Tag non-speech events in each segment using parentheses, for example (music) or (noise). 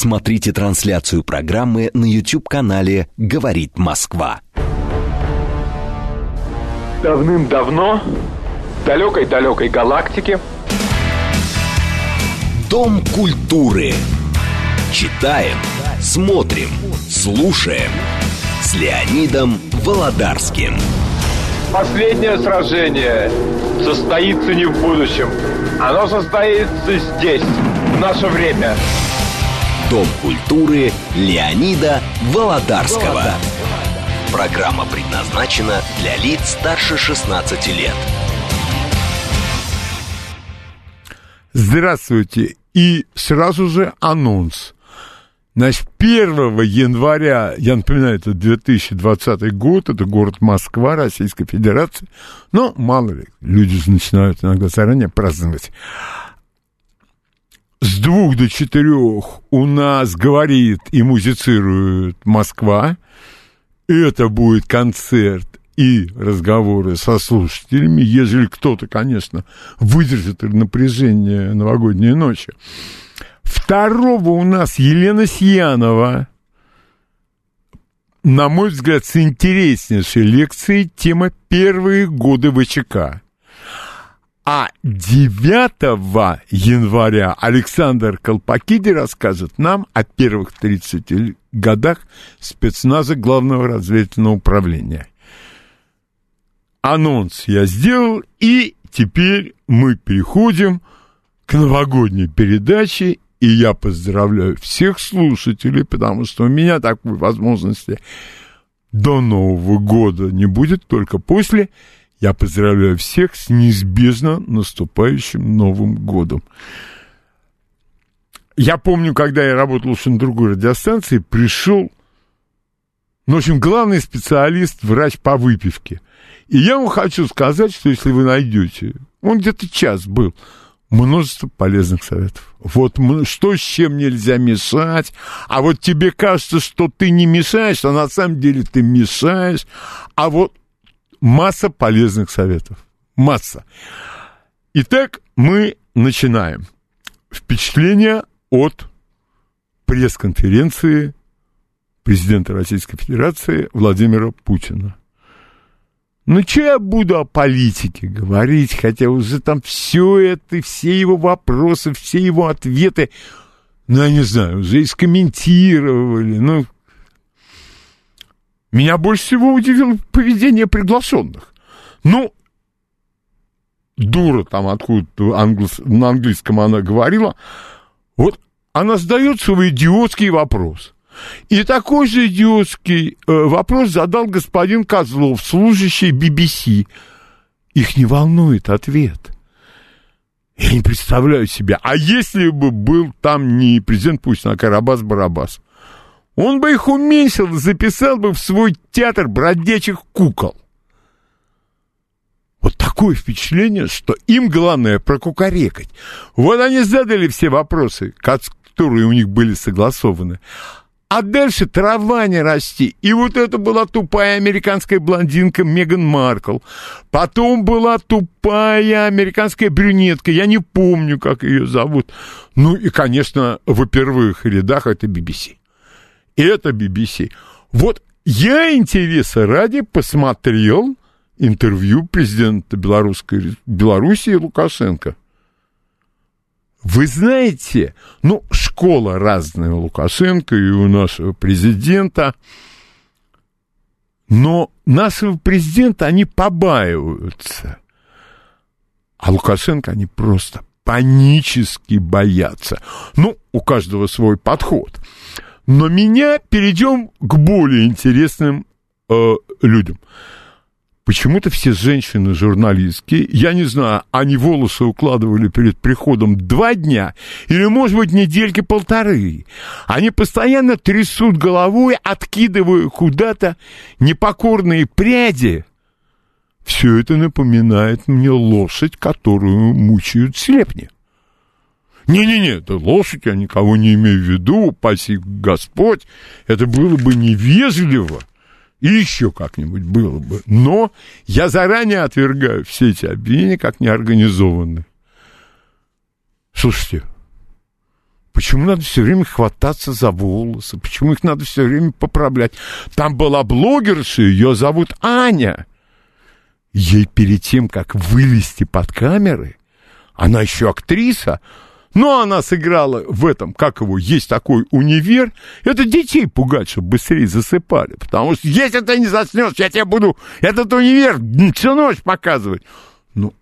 Смотрите трансляцию программы на YouTube-канале «Говорит Москва». Давным-давно, в далекой-далекой галактике, Дом культуры. Читаем, смотрим, слушаем. С Леонидом Володарским. последнее сражение состоится не в будущем. Оно состоится здесь, в наше время. Дом культуры Леонида Володарского. Программа предназначена для лиц старше 16 лет. Здравствуйте. И сразу же анонс. Значит, 1 января, я напоминаю, это 2020 год, это город Москва, Российская Федерация. Но, мало ли, люди же начинают иногда заранее праздновать. С двух до четырех у нас говорит и музицирует Москва. Это будет концерт и разговоры со слушателями, ежели кто-то, конечно, выдержит напряжение новогодней ночи. Второго у нас Елена Сиянова. На мой взгляд, с интереснейшей лекцией тема «Первые годы ВЧК». А 9 января Александр Колпакиди расскажет нам о первых 30 годах спецназа Главного разведывательного управления. Анонс я сделал, и теперь мы переходим к новогодней передаче, и я поздравляю всех слушателей, потому что у меня такой возможности до Нового года не будет, только после. Я поздравляю всех с неизбежно наступающим Новым годом. Я помню, когда я работал уже на другой радиостанции, пришел, ну, в общем, главный специалист, врач по выпивке. И я вам хочу сказать, что если вы найдете, он где-то час был, множество полезных советов. Вот что с чем нельзя мешать, а вот тебе кажется, что ты не мешаешь, а на самом деле ты мешаешь, а вот масса полезных советов. Масса. Итак, мы начинаем. Впечатление от пресс-конференции президента Российской Федерации Владимира Путина. Ну, что я буду о политике говорить, хотя уже там все это, все его вопросы, все его ответы, ну, я не знаю, уже и скомментировали, ну... Меня больше всего удивило поведение приглашенных. Ну, дура там откуда-то англос... на английском она говорила, вот она задает свой идиотский вопрос – и такой же идиотский э, вопрос задал господин Козлов, служащий BBC. Их не волнует ответ. Я не представляю себя. А если бы был там не президент Путин, а Карабас-Барабас? Он бы их уменьшил, записал бы в свой театр бродячих кукол. Вот такое впечатление, что им главное прокукарекать. Вот они задали все вопросы, которые у них были согласованы. А дальше трава не расти. И вот это была тупая американская блондинка Меган Маркл. Потом была тупая американская брюнетка. Я не помню, как ее зовут. Ну и, конечно, во первых рядах это BBC. Это BBC. Вот я интереса ради посмотрел интервью президента Белорусской, Белоруссии Лукашенко. Вы знаете, ну, школа разная у Лукашенко и у нашего президента, но нашего президента они побаиваются. А Лукашенко они просто панически боятся. Ну, у каждого свой подход. Но меня перейдем к более интересным э, людям. Почему-то все женщины-журналистки, я не знаю, они волосы укладывали перед приходом два дня или, может быть, недельки полторы. Они постоянно трясут головой, откидывая куда-то непокорные пряди. Все это напоминает мне лошадь, которую мучают слепни. Не-не-не, это лошадь, я никого не имею в виду, упаси Господь. Это было бы невежливо. И еще как-нибудь было бы. Но я заранее отвергаю все эти обвинения как неорганизованные. Слушайте, Почему надо все время хвататься за волосы? Почему их надо все время поправлять? Там была блогерша, ее зовут Аня. Ей перед тем, как вылезти под камеры, она еще актриса, но она сыграла в этом, как его, есть такой универ. Это детей пугать, чтобы быстрее засыпали. Потому что если ты не заснешь, я тебе буду этот универ всю ночь показывать. Ну,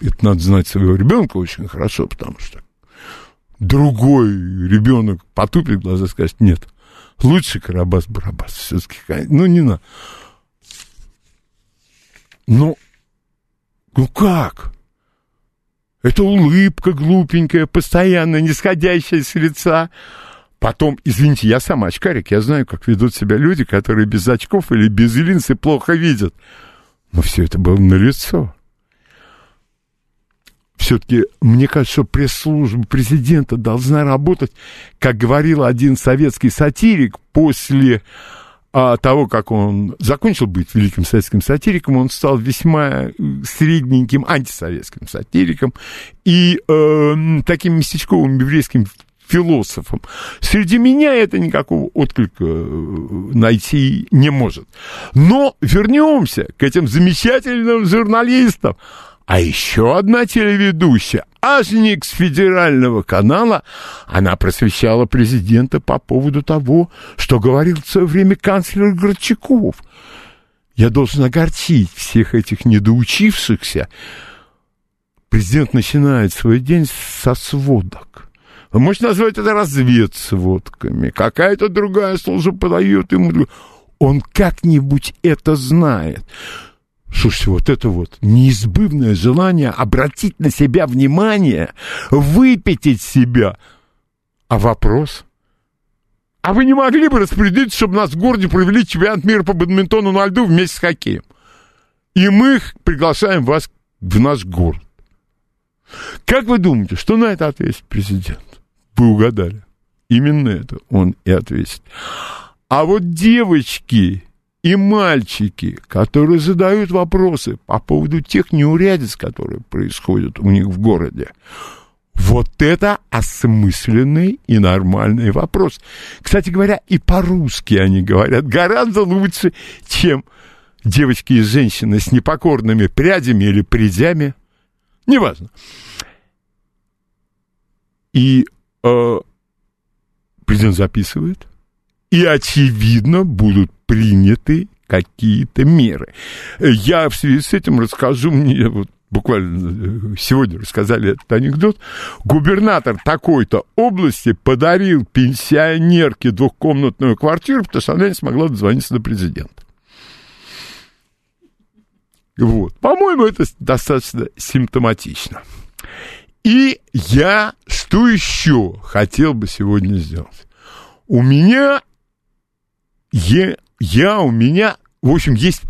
это надо знать своего ребенка очень хорошо, потому что другой ребенок потупит глаза и скажет, нет, лучше Карабас-Барабас все-таки. Ну, не надо. Ну, ну как? Это улыбка глупенькая, постоянно нисходящая с лица. Потом, извините, я сам очкарик, я знаю, как ведут себя люди, которые без очков или без линз и плохо видят. Но все это было на лицо. Все-таки, мне кажется, что пресс-служба президента должна работать, как говорил один советский сатирик после а того, как он закончил быть великим советским сатириком, он стал весьма э, средненьким антисоветским сатириком и э, таким местечковым еврейским философом. Среди меня это никакого отклика э, найти не может. Но вернемся к этим замечательным журналистам. А еще одна телеведущая, Ажник с федерального канала, она просвещала президента по поводу того, что говорил в свое время канцлер Горчаков. Я должен огорчить всех этих недоучившихся. Президент начинает свой день со сводок. Вы можете назвать это разведсводками. Какая-то другая служба подает ему. Он как-нибудь это знает. Слушайте, вот это вот неизбывное желание обратить на себя внимание, выпятить себя. А вопрос? А вы не могли бы распорядиться, чтобы нас в городе провели чемпионат мира по бадминтону на льду вместе с хоккеем? И мы приглашаем вас в наш город. Как вы думаете, что на это ответит президент? Вы угадали. Именно это он и ответит. А вот девочки и мальчики, которые задают вопросы по поводу тех неурядиц, которые происходят у них в городе. Вот это осмысленный и нормальный вопрос. Кстати говоря, и по-русски они говорят гораздо лучше, чем девочки и женщины с непокорными прядями или прядями. Неважно. И э, президент записывает, и, очевидно, будут приняты какие-то меры. Я в связи с этим расскажу мне вот буквально э, сегодня рассказали этот анекдот, губернатор такой-то области подарил пенсионерке двухкомнатную квартиру, потому что она не смогла дозвониться до президента. Вот. По-моему, это достаточно симптоматично. И я что еще хотел бы сегодня сделать? У меня е я, у меня, в общем, есть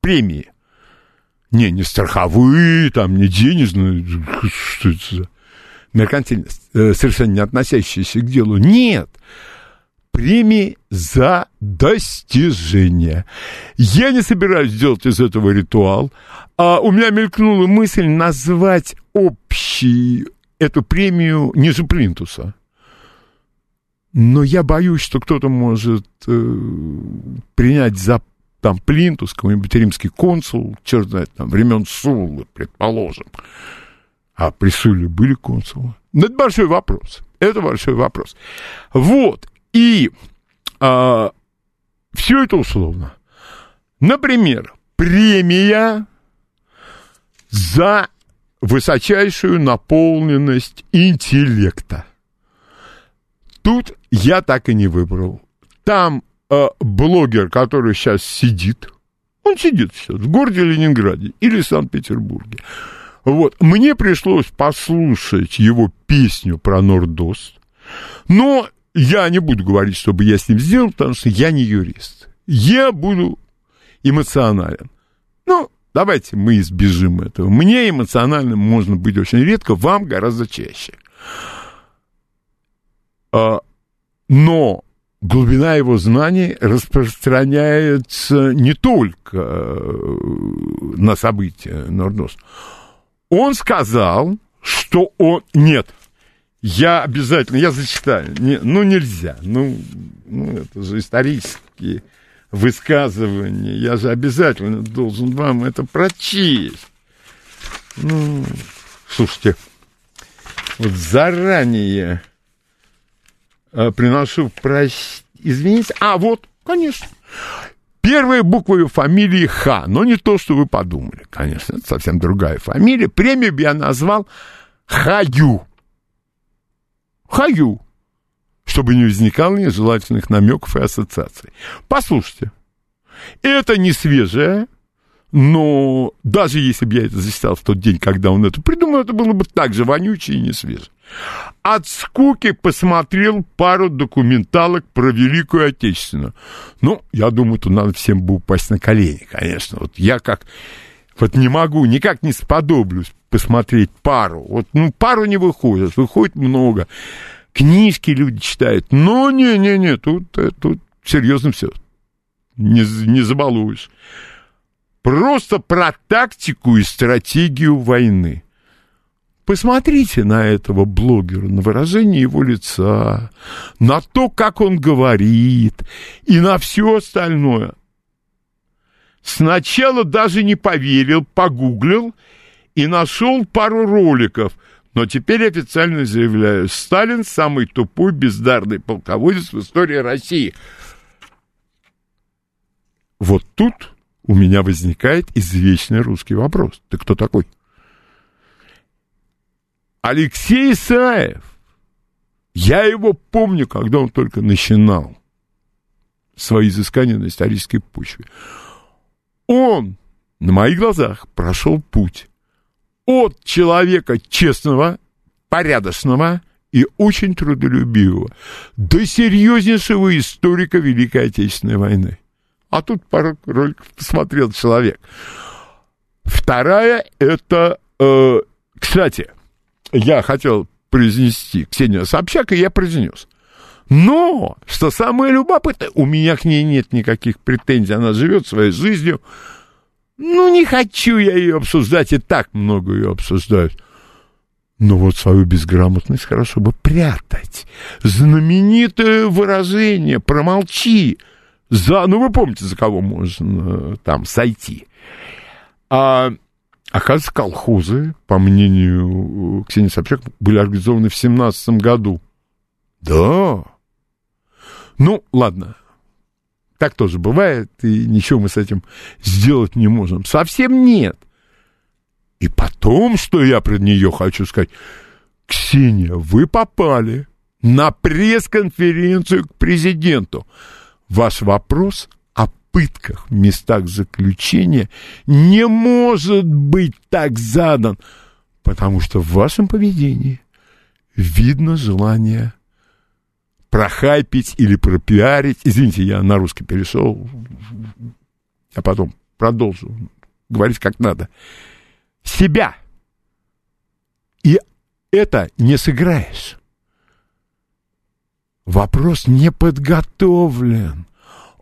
премии. Не, не страховые, там, не денежные, что это за меркантильность, э, совершенно не относящиеся к делу. Нет, премии за достижения. Я не собираюсь делать из этого ритуал. А у меня мелькнула мысль назвать общий эту премию ниже плинтуса. Но я боюсь, что кто-то может э, принять за там Плинтус, какой-нибудь римский консул, черт знает, там, времен Сулы, предположим. А при Суле были консулы? Ну, это большой вопрос. Это большой вопрос. Вот. И а, все это условно. Например, премия за высочайшую наполненность интеллекта. Тут я так и не выбрал. Там э, блогер, который сейчас сидит, он сидит сейчас в городе Ленинграде или Санкт-Петербурге. Вот. Мне пришлось послушать его песню про Нордост, но я не буду говорить, чтобы я с ним сделал, потому что я не юрист. Я буду эмоционален. Ну, давайте мы избежим этого. Мне эмоциональным можно быть очень редко, вам гораздо чаще. А, но глубина его знаний распространяется не только э, на события Нордост. Он сказал, что он... Нет, Я обязательно, я зачитаю. Не, ну, нельзя. Ну, ну, это же исторические высказывания. Я же обязательно должен вам это прочесть. Ну, слушайте, вот заранее приношу прощ... Извините. А, вот, конечно. Первые буквы фамилии Х, но не то, что вы подумали, конечно, это совсем другая фамилия. Премию я назвал Хаю. Хаю. Чтобы не возникало нежелательных намеков и ассоциаций. Послушайте. Это не свежее, но даже если бы я это зачитал в тот день, когда он это придумал, это было бы так же вонючее и не свежее. От скуки посмотрел пару документалок про Великую Отечественную. Ну, я думаю, тут надо всем бы упасть на колени, конечно. Вот я как... Вот не могу, никак не сподоблюсь посмотреть пару. Вот, ну, пару не выходит, выходит много. Книжки люди читают. Но не-не-не, тут, э, тут серьезно все. Не, не забалуешь. Просто про тактику и стратегию войны. Посмотрите на этого блогера, на выражение его лица, на то, как он говорит, и на все остальное. Сначала даже не поверил, погуглил и нашел пару роликов. Но теперь официально заявляю, Сталин самый тупой, бездарный полководец в истории России. Вот тут у меня возникает извечный русский вопрос. Ты кто такой? Алексей Исаев. Я его помню, когда он только начинал свои изыскания на исторической почве. Он на моих глазах прошел путь от человека честного, порядочного и очень трудолюбивого до серьезнейшего историка Великой Отечественной войны. А тут пару роликов посмотрел человек. Вторая это, э, кстати, я хотел произнести Ксению Собчак, и я произнес. Но, что самое любопытное, у меня к ней нет никаких претензий, она живет своей жизнью. Ну, не хочу я ее обсуждать, и так много ее обсуждают. Но вот свою безграмотность хорошо бы прятать. Знаменитое выражение «промолчи». За, ну, вы помните, за кого можно там сойти. А Оказывается, колхозы, по мнению Ксении Собчак, были организованы в 17 году. Да. Ну, ладно. Так тоже бывает, и ничего мы с этим сделать не можем. Совсем нет. И потом, что я про нее хочу сказать. Ксения, вы попали на пресс-конференцию к президенту. Ваш вопрос пытках в местах заключения не может быть так задан, потому что в вашем поведении видно желание прохайпить или пропиарить. Извините, я на русский перешел, а потом продолжу говорить как надо. Себя. И это не сыграешь. Вопрос не подготовлен.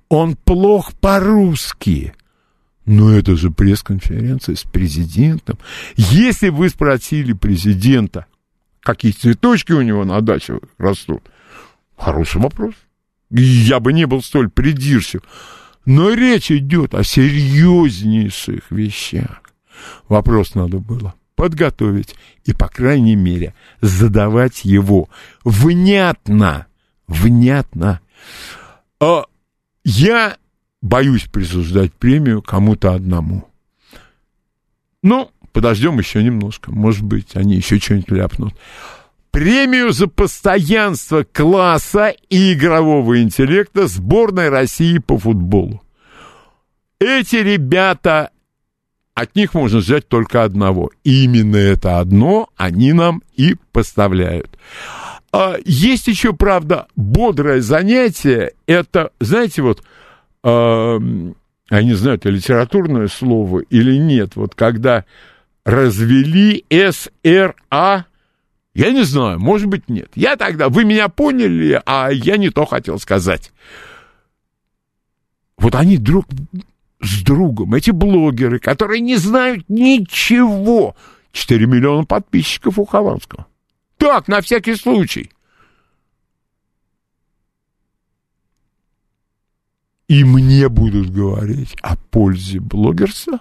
Он плох по-русски. Но это же пресс-конференция с президентом. Если вы спросили президента, какие цветочки у него на даче растут, хороший вопрос. Я бы не был столь придирчив. Но речь идет о серьезнейших вещах. Вопрос надо было подготовить и, по крайней мере, задавать его внятно. Внятно. А я боюсь присуждать премию кому-то одному. Ну, подождем еще немножко. Может быть, они еще что-нибудь ляпнут. Премию за постоянство класса и игрового интеллекта сборной России по футболу. Эти ребята, от них можно ждать только одного. И именно это одно они нам и поставляют. А, есть еще, правда, бодрое занятие. Это, знаете, вот, э, я не знаю, это литературное слово или нет, вот когда развели СРА, я не знаю, может быть, нет. Я тогда, вы меня поняли, а я не то хотел сказать. Вот они друг с другом, эти блогеры, которые не знают ничего. 4 миллиона подписчиков у Хованского. Так, на всякий случай. И мне будут говорить о пользе блогерства?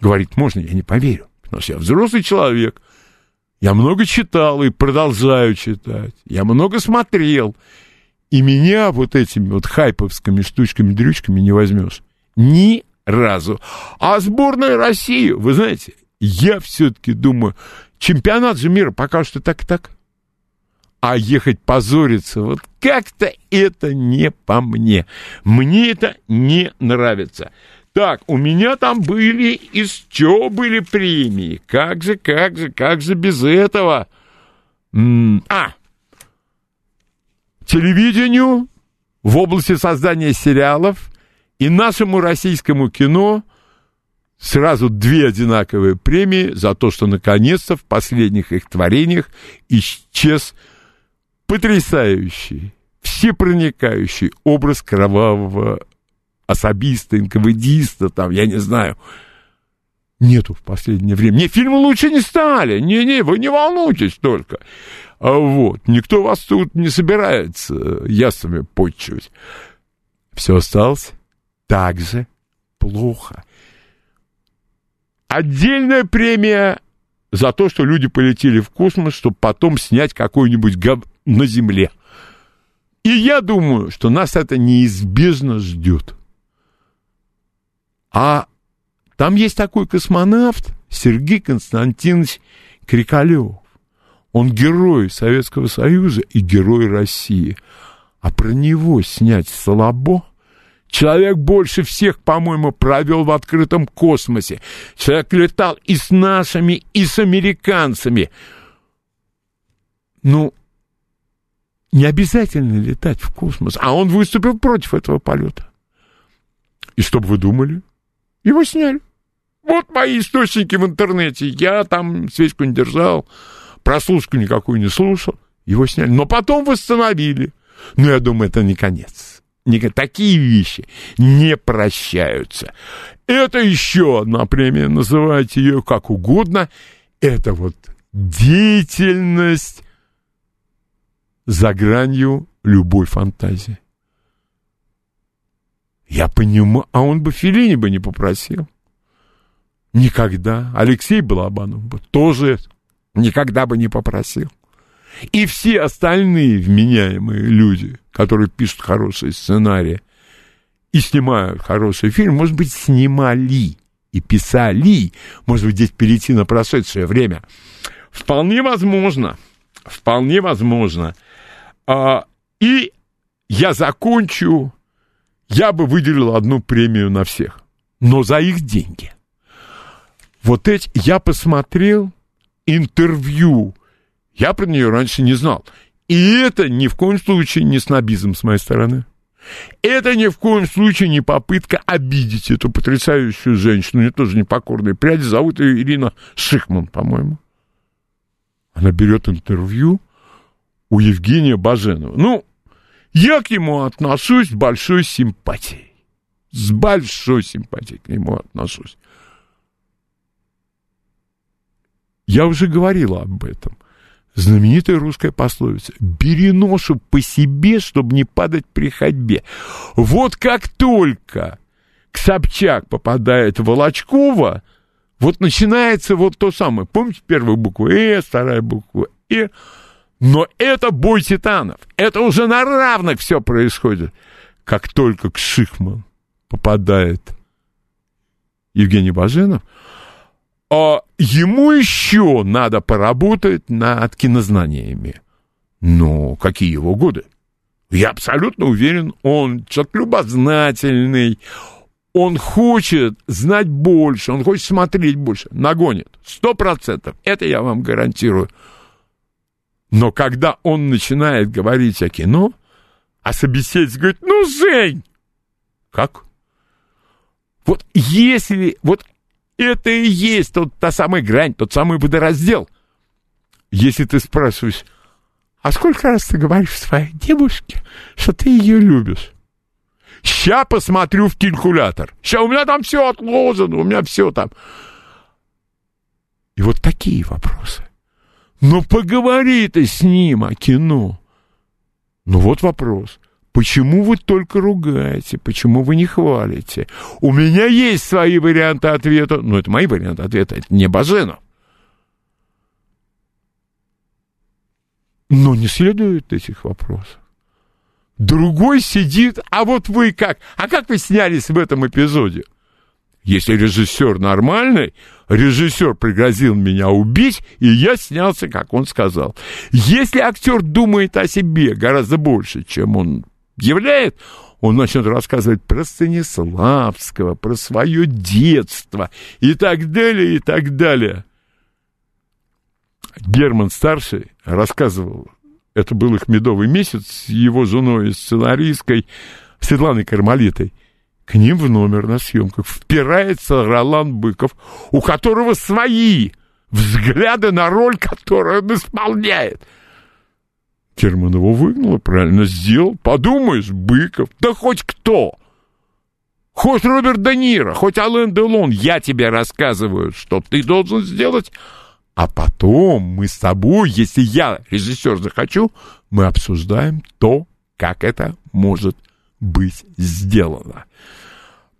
Говорить можно, я не поверю. Что я взрослый человек. Я много читал и продолжаю читать. Я много смотрел. И меня вот этими вот хайповскими штучками-дрючками не возьмешь. Ни разу. А сборная России, вы знаете, я все-таки думаю, чемпионат же мира пока что так и так. А ехать позориться, вот как-то это не по мне. Мне это не нравится. Так, у меня там были, из чего были премии? Как же, как же, как же без этого? А, телевидению в области создания сериалов и нашему российскому кино сразу две одинаковые премии за то, что наконец-то в последних их творениях исчез потрясающий, всепроникающий образ кровавого особиста, НКВДиста, там, я не знаю, нету в последнее время. Не, фильмы лучше не стали. Не-не, вы не волнуйтесь только. А вот, никто вас тут не собирается ясами почивать. Все осталось так же плохо. Отдельная премия за то, что люди полетели в космос, чтобы потом снять какой-нибудь гав на Земле. И я думаю, что нас это неизбежно ждет. А там есть такой космонавт Сергей Константинович Крикалев. Он герой Советского Союза и герой России. А про него снять слабо. Человек больше всех, по-моему, провел в открытом космосе. Человек летал и с нашими, и с американцами. Ну, не обязательно летать в космос. А он выступил против этого полета. И что бы вы думали? Его сняли. Вот мои источники в интернете. Я там свечку не держал, прослушку никакую не слушал. Его сняли. Но потом восстановили. Но я думаю, это не конец. Такие вещи не прощаются. Это еще одна премия, называйте ее как угодно. Это вот деятельность за гранью любой фантазии. Я понимаю, а он бы Филини бы не попросил. Никогда. Алексей Балабанов бы тоже никогда бы не попросил. И все остальные вменяемые люди, которые пишут хорошие сценарии и снимают хороший фильм, может быть, снимали и писали, может быть, здесь перейти на прошедшее время. Вполне возможно, вполне возможно. А, и я закончу я бы выделил одну премию на всех, но за их деньги. Вот эти, я посмотрел интервью, я про нее раньше не знал. И это ни в коем случае не снобизм с моей стороны. Это ни в коем случае не попытка обидеть эту потрясающую женщину, мне тоже непокорные пряди, зовут ее Ирина Шихман, по-моему. Она берет интервью у Евгения Баженова. Ну, я к нему отношусь с большой симпатией. С большой симпатией к нему отношусь. Я уже говорил об этом. Знаменитая русская пословица «Бери ношу по себе, чтобы не падать при ходьбе». Вот как только к Собчак попадает Волочкова, вот начинается вот то самое. Помните первую букву «э», вторая буква «э», но это бой титанов. Это уже на равных все происходит. Как только к Шихман попадает Евгений Баженов, а ему еще надо поработать над кинознаниями. Но какие его годы? Я абсолютно уверен, он человек любознательный, он хочет знать больше, он хочет смотреть больше, нагонит. Сто процентов. Это я вам гарантирую. Но когда он начинает говорить о кино, а собеседник говорит, ну, Жень! Как? Вот если, вот это и есть тот, та самая грань, тот самый водораздел. Если ты спрашиваешь, а сколько раз ты говоришь своей девушке, что ты ее любишь? Ща посмотрю в калькулятор. Ща у меня там все отложено, у меня все там. И вот такие вопросы. Но поговори ты с ним о кино. Ну вот вопрос. Почему вы только ругаете? Почему вы не хвалите? У меня есть свои варианты ответа. Но это мои варианты ответа, это не Баженов. Но не следует этих вопросов. Другой сидит, а вот вы как? А как вы снялись в этом эпизоде? Если режиссер нормальный, режиссер пригрозил меня убить, и я снялся, как он сказал. Если актер думает о себе гораздо больше, чем он являет, он начнет рассказывать про Станиславского, про свое детство и так далее, и так далее. Герман Старший рассказывал, это был их медовый месяц с его женой, сценаристкой Светланой Кармалитой – к ним в номер на съемках впирается Ролан Быков, у которого свои взгляды на роль, которую он исполняет. Терман его выгнал, правильно сделал. Подумаешь, Быков, да хоть кто. Хоть Роберт Де Ниро, хоть Ален Делон, я тебе рассказываю, что ты должен сделать. А потом мы с тобой, если я, режиссер, захочу, мы обсуждаем то, как это может быть сделано.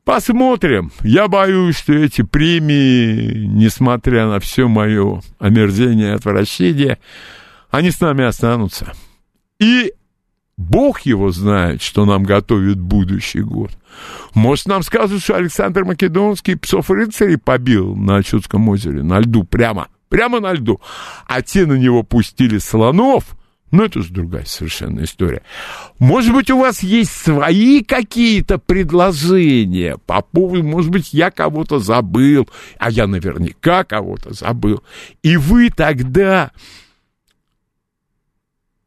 Посмотрим. Я боюсь, что эти премии, несмотря на все мое омерзение и отвращение, они с нами останутся. И Бог его знает, что нам готовит будущий год. Может, нам скажут, что Александр Македонский псов рыцарей побил на Чудском озере, на льду, прямо, прямо на льду. А те на него пустили слонов — но ну, это же другая совершенно история. Может быть, у вас есть свои какие-то предложения по поводу, может быть, я кого-то забыл, а я наверняка кого-то забыл. И вы тогда...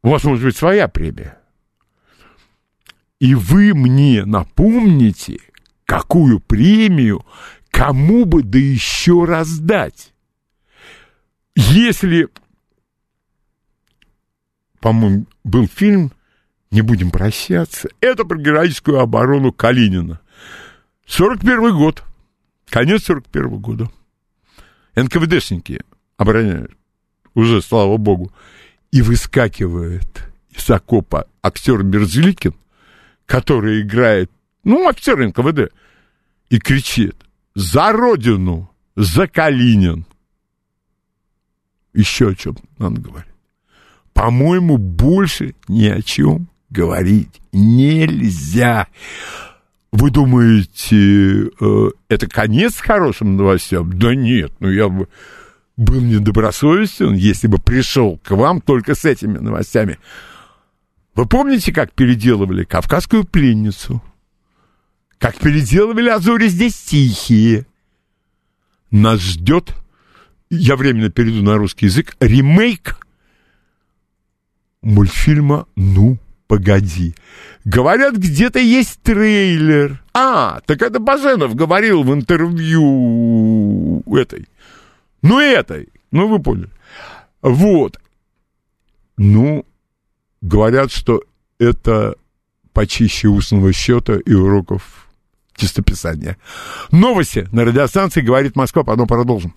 У вас может быть своя премия. И вы мне напомните, какую премию кому бы да еще раздать. Если по-моему, был фильм «Не будем прощаться». Это про героическую оборону Калинина. 41 год. Конец 41 года. НКВДшники обороняют. Уже, слава богу. И выскакивает из окопа актер Мерзликин, который играет, ну, офицер НКВД, и кричит «За Родину! За Калинин!» Еще о чем надо говорить по-моему, больше ни о чем говорить нельзя. Вы думаете, э, это конец хорошим новостям? Да нет, ну я бы был недобросовестен, если бы пришел к вам только с этими новостями. Вы помните, как переделывали «Кавказскую пленницу»? Как переделывали «Азори здесь тихие»? Нас ждет, я временно перейду на русский язык, ремейк мультфильма «Ну, погоди». Говорят, где-то есть трейлер. А, так это Баженов говорил в интервью этой. Ну, этой. Ну, вы поняли. Вот. Ну, говорят, что это почище устного счета и уроков чистописания. Новости на радиостанции «Говорит Москва». Потом продолжим.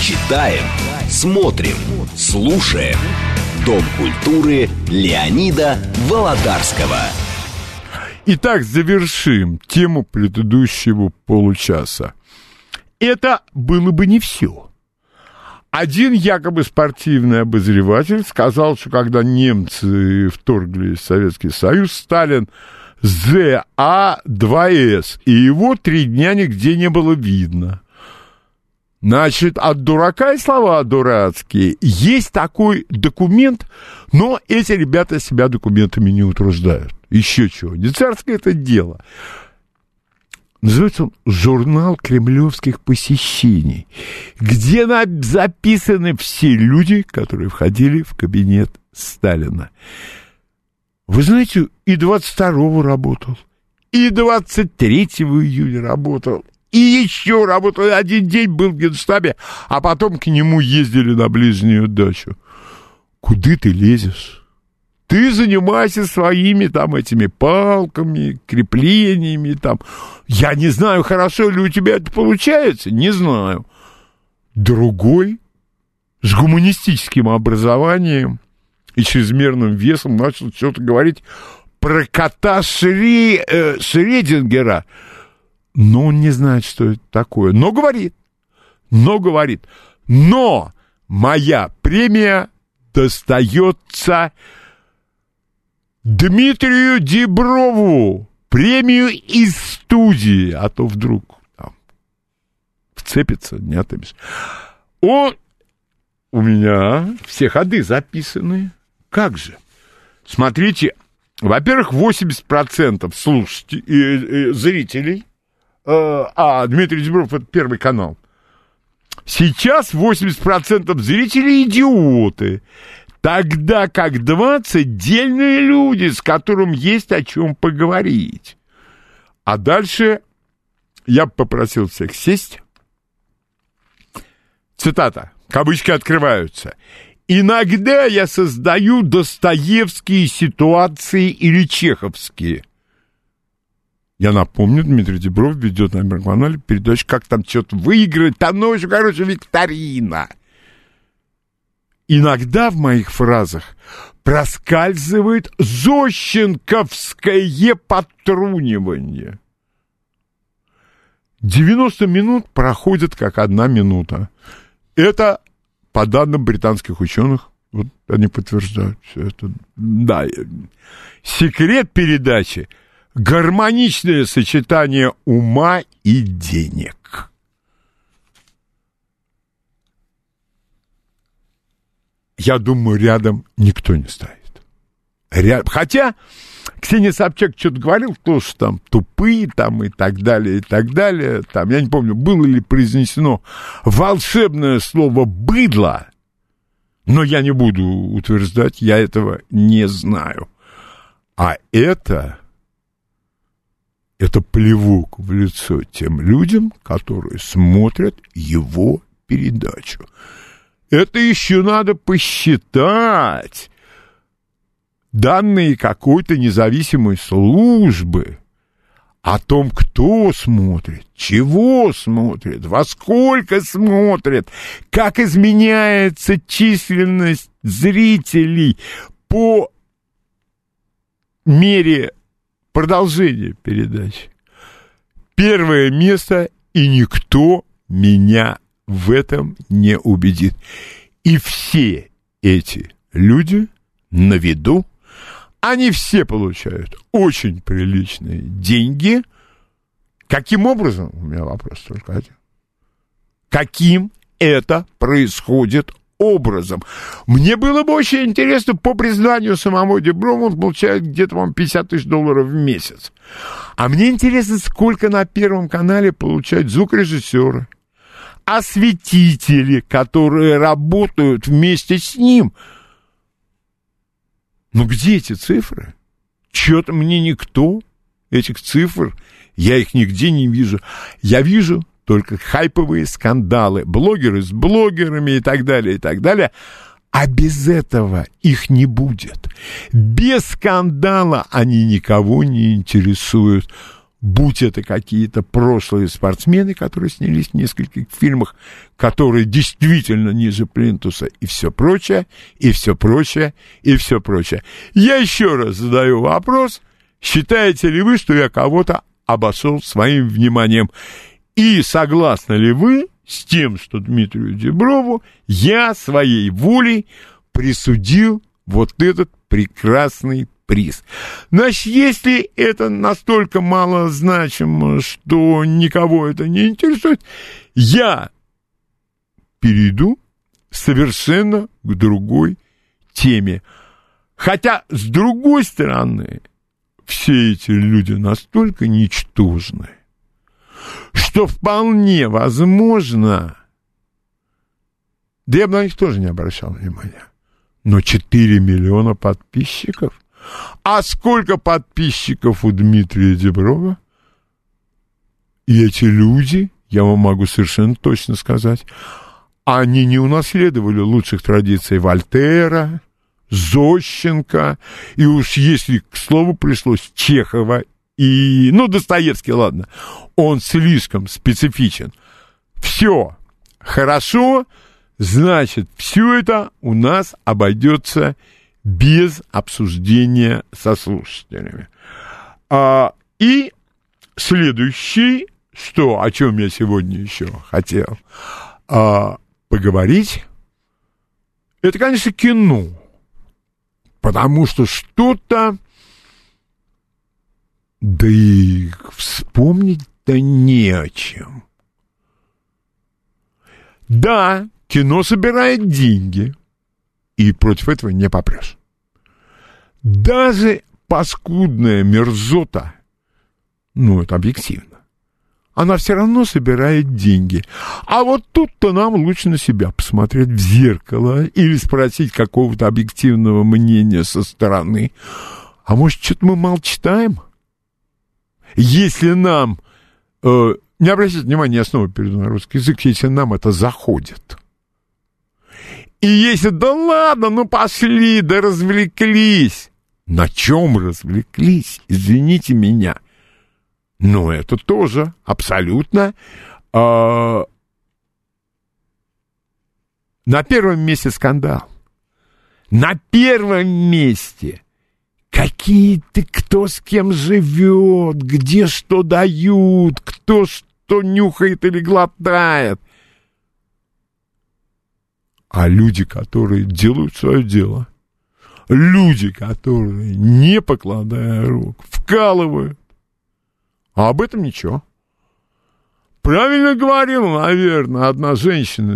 Читаем, смотрим, слушаем. Дом культуры Леонида Володарского. Итак, завершим тему предыдущего получаса. Это было бы не все. Один якобы спортивный обозреватель сказал, что когда немцы вторглись в Советский Союз, Сталин ЗА-2С, и его три дня нигде не было видно. Значит, от дурака и слова дурацкие. Есть такой документ, но эти ребята себя документами не утруждают. Еще чего. Не царское это дело. Называется он «Журнал кремлевских посещений», где записаны все люди, которые входили в кабинет Сталина. Вы знаете, и 22-го работал, и 23 июля работал, и еще работал. Один день был в генштабе, а потом к нему ездили на ближнюю дачу. Куда ты лезешь? Ты занимайся своими там этими палками, креплениями там. Я не знаю, хорошо ли у тебя это получается, не знаю. Другой с гуманистическим образованием и чрезмерным весом начал что-то говорить про кота Шри, э, Шредингера. Но он не знает, что это такое. Но говорит. Но говорит. Но моя премия достается Дмитрию Деброву. Премию из студии. А то вдруг там, вцепится, не отымешь. Он у меня все ходы записаны. Как же? Смотрите, во-первых, 80% слушателей, э, э, зрителей, э, а Дмитрий Дебров это первый канал, сейчас 80% зрителей идиоты, тогда как 20 дельные люди, с которым есть о чем поговорить. А дальше я попросил всех сесть. Цитата. Кавычки открываются. Иногда я создаю достоевские ситуации или чеховские. Я напомню, Дмитрий Дебров ведет на канале передачу «Как там что-то выиграть». Там, ну, очень, короче, викторина. Иногда в моих фразах проскальзывает зощенковское потрунивание. 90 минут проходят как одна минута. Это по данным британских ученых, вот они подтверждают все это. Да, секрет передачи – гармоничное сочетание ума и денег. Я думаю, рядом никто не стоит. Ряд... Хотя Ксения Собчак что-то говорил, то, что там тупые там и так далее, и так далее. Там, я не помню, было ли произнесено волшебное слово «быдло», но я не буду утверждать, я этого не знаю. А это, это плевок в лицо тем людям, которые смотрят его передачу. Это еще надо посчитать данные какой-то независимой службы о том, кто смотрит, чего смотрит, во сколько смотрит, как изменяется численность зрителей по мере продолжения передачи. Первое место, и никто меня в этом не убедит. И все эти люди на виду они все получают очень приличные деньги. Каким образом? У меня вопрос только один. Каким это происходит образом. Мне было бы очень интересно, по признанию самого Деброва, он получает где-то, вам 50 тысяч долларов в месяц. А мне интересно, сколько на Первом канале получают звукорежиссеры, осветители, которые работают вместе с ним – ну где эти цифры? Чё-то мне никто этих цифр, я их нигде не вижу. Я вижу только хайповые скандалы, блогеры с блогерами и так далее, и так далее. А без этого их не будет. Без скандала они никого не интересуют будь это какие-то прошлые спортсмены, которые снялись в нескольких фильмах, которые действительно ниже плинтуса, и все прочее, и все прочее, и все прочее. Я еще раз задаю вопрос, считаете ли вы, что я кого-то обошел своим вниманием? И согласны ли вы с тем, что Дмитрию Деброву я своей волей присудил вот этот прекрасный приз. Значит, если это настолько мало значимо, что никого это не интересует, я перейду совершенно к другой теме. Хотя, с другой стороны, все эти люди настолько ничтожны, что вполне возможно, да я бы на них тоже не обращал внимания, но 4 миллиона подписчиков а сколько подписчиков у Дмитрия Деброва? И эти люди, я вам могу совершенно точно сказать, они не унаследовали лучших традиций Вольтера, Зощенко, и уж если к слову пришлось Чехова и, ну, Достоевский, ладно, он слишком специфичен. Все хорошо, значит, все это у нас обойдется без обсуждения со слушателями. А, и следующий, что, о чем я сегодня еще хотел а, поговорить, это, конечно, кино. Потому что что-то... Да и вспомнить-то не о чем. Да, кино собирает деньги, и против этого не попрешь. Даже паскудная мерзота, ну, это объективно, она все равно собирает деньги. А вот тут-то нам лучше на себя посмотреть в зеркало или спросить какого-то объективного мнения со стороны. А может, что-то мы мало читаем? Если нам... Э, не обращайте внимания, я снова перейду на русский язык, если нам это заходит. И если, да ладно, ну пошли, да развлеклись. На чем развлеклись? Извините меня. Но это тоже абсолютно э, на первом месте скандал. На первом месте какие-то, кто с кем живет, где что дают, кто что нюхает или глотает. А люди, которые делают свое дело, люди, которые, не покладая рук, вкалывают, а об этом ничего. Правильно говорила, наверное, одна женщина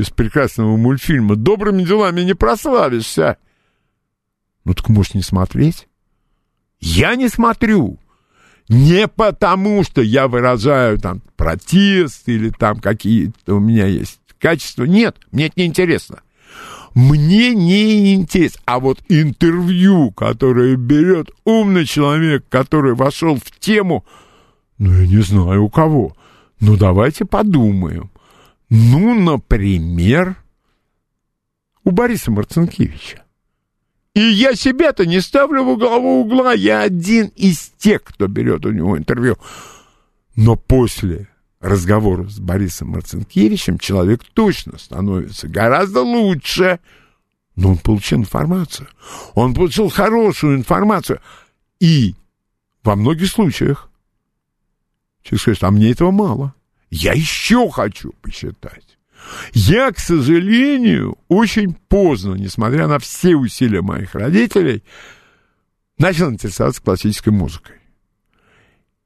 из прекрасного мультфильма. Добрыми делами не прославишься. Ну так можешь не смотреть. Я не смотрю. Не потому, что я выражаю там протест или там какие-то у меня есть качества. Нет, мне это не интересно. Мне не интересно. А вот интервью, которое берет умный человек, который вошел в тему, ну, я не знаю у кого. Ну, давайте подумаем. Ну, например, у Бориса Марцинкевича. И я себя-то не ставлю во главу угла, я один из тех, кто берет у него интервью. Но после разговора с Борисом Марцинкевичем человек точно становится гораздо лучше. Но он получил информацию. Он получил хорошую информацию. И во многих случаях Человек скажет, а мне этого мало. Я еще хочу посчитать. Я, к сожалению, очень поздно, несмотря на все усилия моих родителей, начал интересоваться классической музыкой.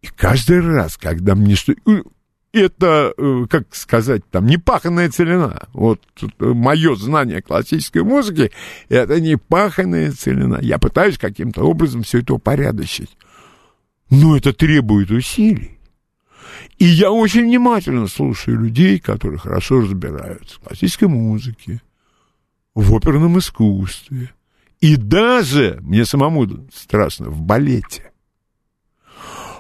И каждый раз, когда мне что... Э, это, э, как сказать, там, непаханная целина. Вот мое знание классической музыки — это непаханная целина. Я пытаюсь каким-то образом все это упорядочить. Но это требует усилий. И я очень внимательно слушаю людей, которые хорошо разбираются в классической музыке, в оперном искусстве. И даже, мне самому страшно, в балете.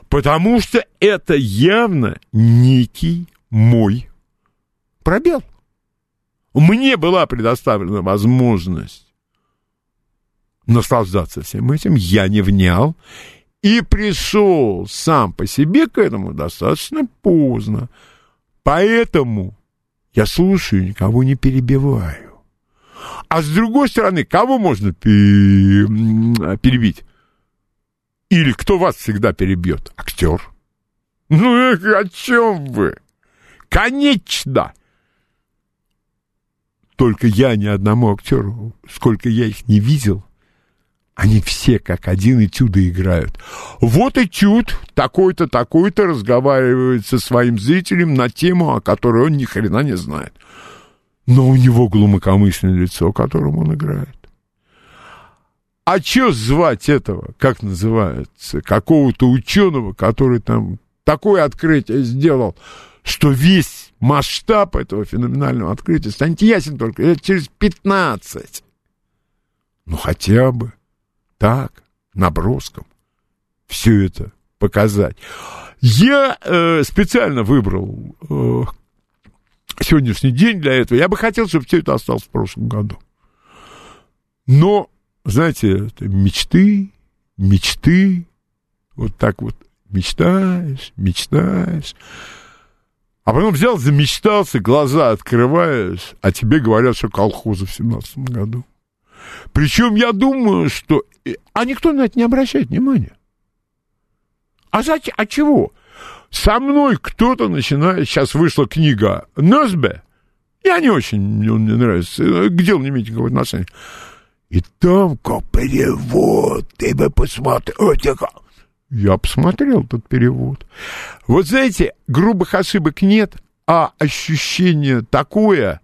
Потому что это явно некий мой пробел. Мне была предоставлена возможность наслаждаться всем этим, я не внял, и пришел сам по себе к этому достаточно поздно. Поэтому я слушаю, никого не перебиваю. А с другой стороны, кого можно перебить? Или кто вас всегда перебьет? Актер. Ну, о чем вы? Конечно! Только я ни одному актеру, сколько я их не видел, они все как один этюды играют. Вот этюд, такой-то, такой-то, разговаривает со своим зрителем на тему, о которой он ни хрена не знает. Но у него глубокомысленное лицо, которым он играет. А чё звать этого, как называется, какого-то ученого, который там такое открытие сделал, что весь масштаб этого феноменального открытия станет ясен только лет через 15. Ну, хотя бы так, наброском, все это показать. Я э, специально выбрал э, сегодняшний день для этого. Я бы хотел, чтобы все это осталось в прошлом году. Но, знаете, мечты, мечты, вот так вот мечтаешь, мечтаешь. А потом взял, замечтался, глаза открываешь, а тебе говорят, что колхозы в семнадцатом году. Причем я думаю, что... А никто на это не обращает внимания. А зачем? А чего? Со мной кто-то начинает... Сейчас вышла книга Носбе. Я не очень, мне нравится. Где он имеет какое-то отношение? И там как перевод, ты бы посмотрел. Я посмотрел этот перевод. Вот знаете, грубых ошибок нет, а ощущение такое...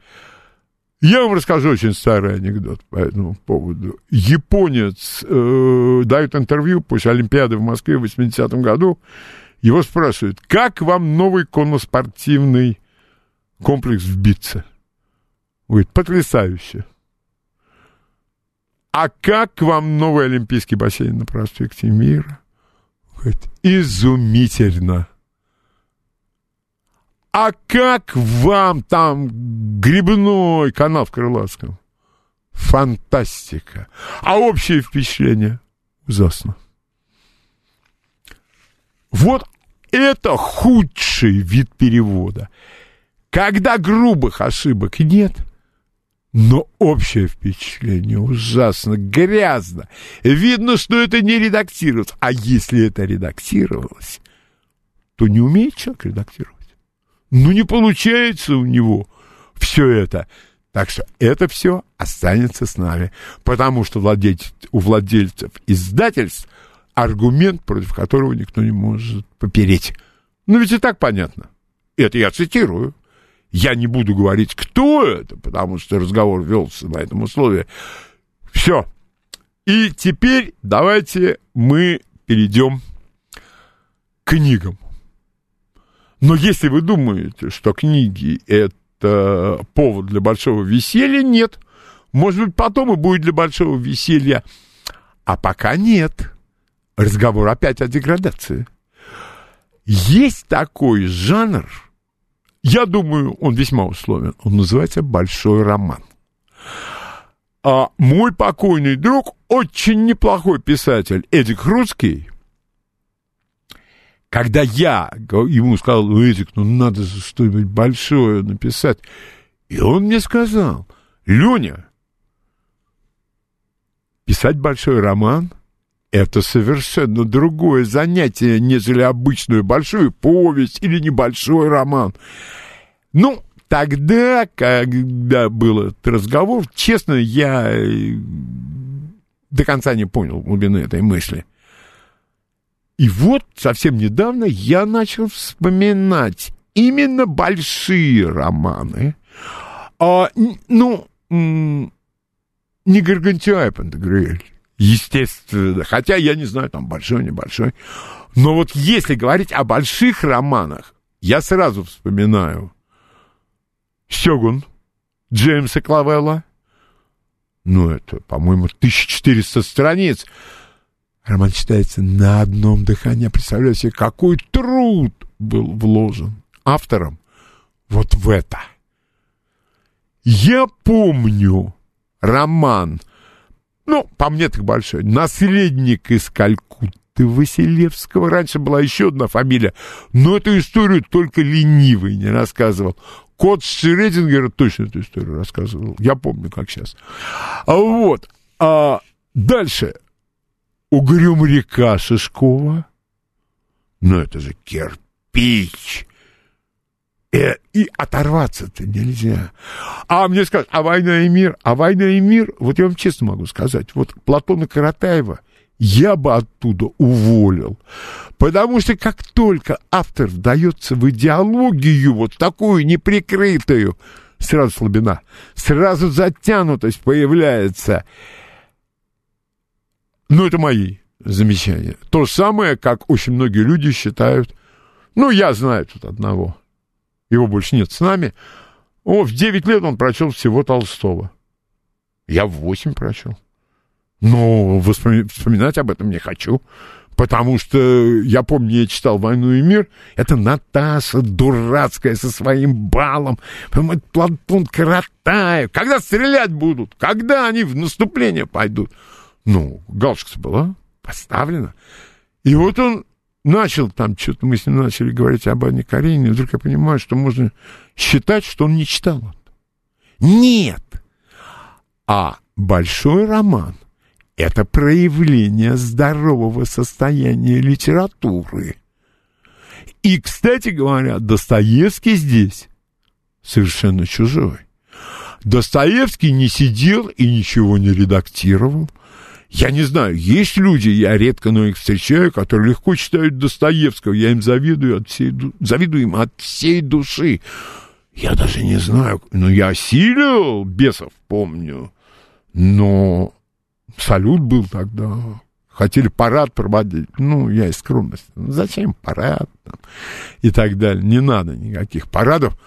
Я вам расскажу очень старый анекдот по этому поводу. Японец э, дает интервью после Олимпиады в Москве в 80-м году. Его спрашивают, как вам новый конноспортивный комплекс в Битце? Говорит, потрясающе. А как вам новый Олимпийский бассейн на проспекте Мира? Говорит, изумительно. А как вам там грибной канал в Крылатском? Фантастика. А общее впечатление? Ужасно. Вот это худший вид перевода. Когда грубых ошибок нет – но общее впечатление ужасно, грязно. Видно, что это не редактировалось. А если это редактировалось, то не умеет человек редактировать. Ну, не получается у него все это. Так что это все останется с нами. Потому что владельц, у владельцев издательств аргумент, против которого никто не может попереть. Ну, ведь и так понятно. Это я цитирую. Я не буду говорить, кто это, потому что разговор велся на этом условии. Все. И теперь давайте мы перейдем к книгам. Но если вы думаете, что книги — это повод для большого веселья, нет. Может быть, потом и будет для большого веселья. А пока нет. Разговор опять о деградации. Есть такой жанр — я думаю, он весьма условен. Он называется «Большой роман». А мой покойный друг, очень неплохой писатель Эдик Русский, когда я ему сказал, ну, Эдик, ну надо что-нибудь большое написать, и он мне сказал, Леня, писать большой роман – это совершенно другое занятие, нежели обычную большую повесть или небольшой роман. Ну, тогда, когда был этот разговор, честно, я э, до конца не понял глубины этой мысли. И вот совсем недавно я начал вспоминать именно большие романы. А, ну, не Гаргантюа Пантагрюэль, естественно. Хотя я не знаю, там большой, небольшой. Но вот если говорить о больших романах, я сразу вспоминаю Сёгун Джеймса Клавелла. Ну, это, по-моему, 1400 страниц. Роман читается на одном дыхании. Представляю себе, какой труд был вложен автором вот в это. Я помню роман — ну, по мне так большой, наследник из Калькутты Василевского. Раньше была еще одна фамилия, но эту историю только ленивый не рассказывал. Кот Шредингера точно эту историю рассказывал. Я помню, как сейчас. А вот. А дальше. Угрюм река Шишкова. Ну, это же кирпич. Э, и оторваться-то нельзя. А мне скажут, а война и мир? А война и мир, вот я вам честно могу сказать, вот Платона Каратаева я бы оттуда уволил. Потому что как только автор вдается в идеологию, вот такую неприкрытую, сразу слабина, сразу затянутость появляется. Ну, это мои замечания. То же самое, как очень многие люди считают, ну, я знаю тут одного – его больше нет с нами. О, в 9 лет он прочел всего Толстого. Я в 8 прочел. Но вспоминать об этом не хочу. Потому что я помню, я читал «Войну и мир». Это Наташа дурацкая со своим балом. Платон Каратаев. Когда стрелять будут? Когда они в наступление пойдут? Ну, галочка была поставлена. И вот он начал там что-то, мы с ним начали говорить об Анне Каренине, и вдруг я понимаю, что можно считать, что он не читал. Нет! А большой роман — это проявление здорового состояния литературы. И, кстати говоря, Достоевский здесь совершенно чужой. Достоевский не сидел и ничего не редактировал. Я не знаю, есть люди, я редко, но их встречаю, которые легко читают Достоевского. Я им завидую, от всей, завидую им от всей души. Я даже не знаю, ну, я осилил бесов, помню. Но салют был тогда. Хотели парад проводить. Ну, я из скромности. Ну, зачем парад? Там, и так далее. Не надо никаких парадов.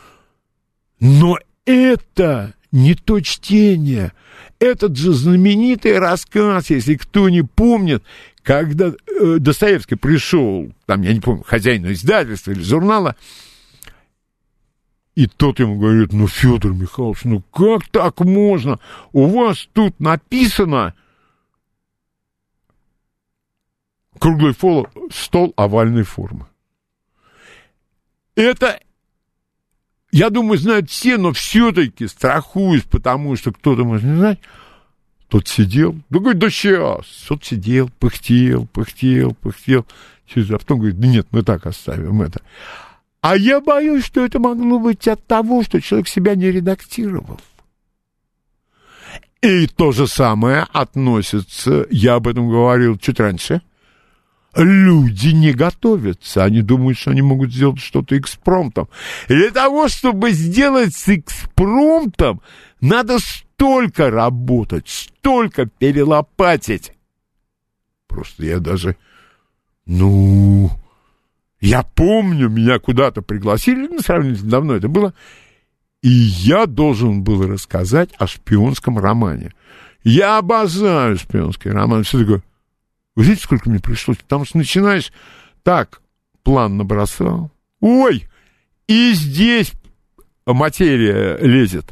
Но это не то чтение. Этот же знаменитый рассказ, если кто не помнит, когда э, Достоевский пришел, там, я не помню, хозяину издательства или журнала, и тот ему говорит, ну, Федор Михайлович, ну как так можно? У вас тут написано круглый фол, стол овальной формы. Это, я думаю, знают все, но все-таки страхуюсь, потому что кто-то может не знать. Тот сидел, да говорит, да сейчас. Тот сидел, пыхтел, пыхтел, пыхтел. А потом говорит, да нет, мы так оставим это. А я боюсь, что это могло быть от того, что человек себя не редактировал. И то же самое относится, я об этом говорил чуть раньше, люди не готовятся, они думают, что они могут сделать что-то экспромтом. Для того, чтобы сделать с экспромтом, надо столько работать, столько перелопатить. Просто я даже, ну, я помню, меня куда-то пригласили, ну, сравнительно давно это было, и я должен был рассказать о шпионском романе. Я обожаю шпионский роман. Все такое. Вы знаете, сколько мне пришлось? Потому что начинаешь так, план набросал. Ой, и здесь материя лезет,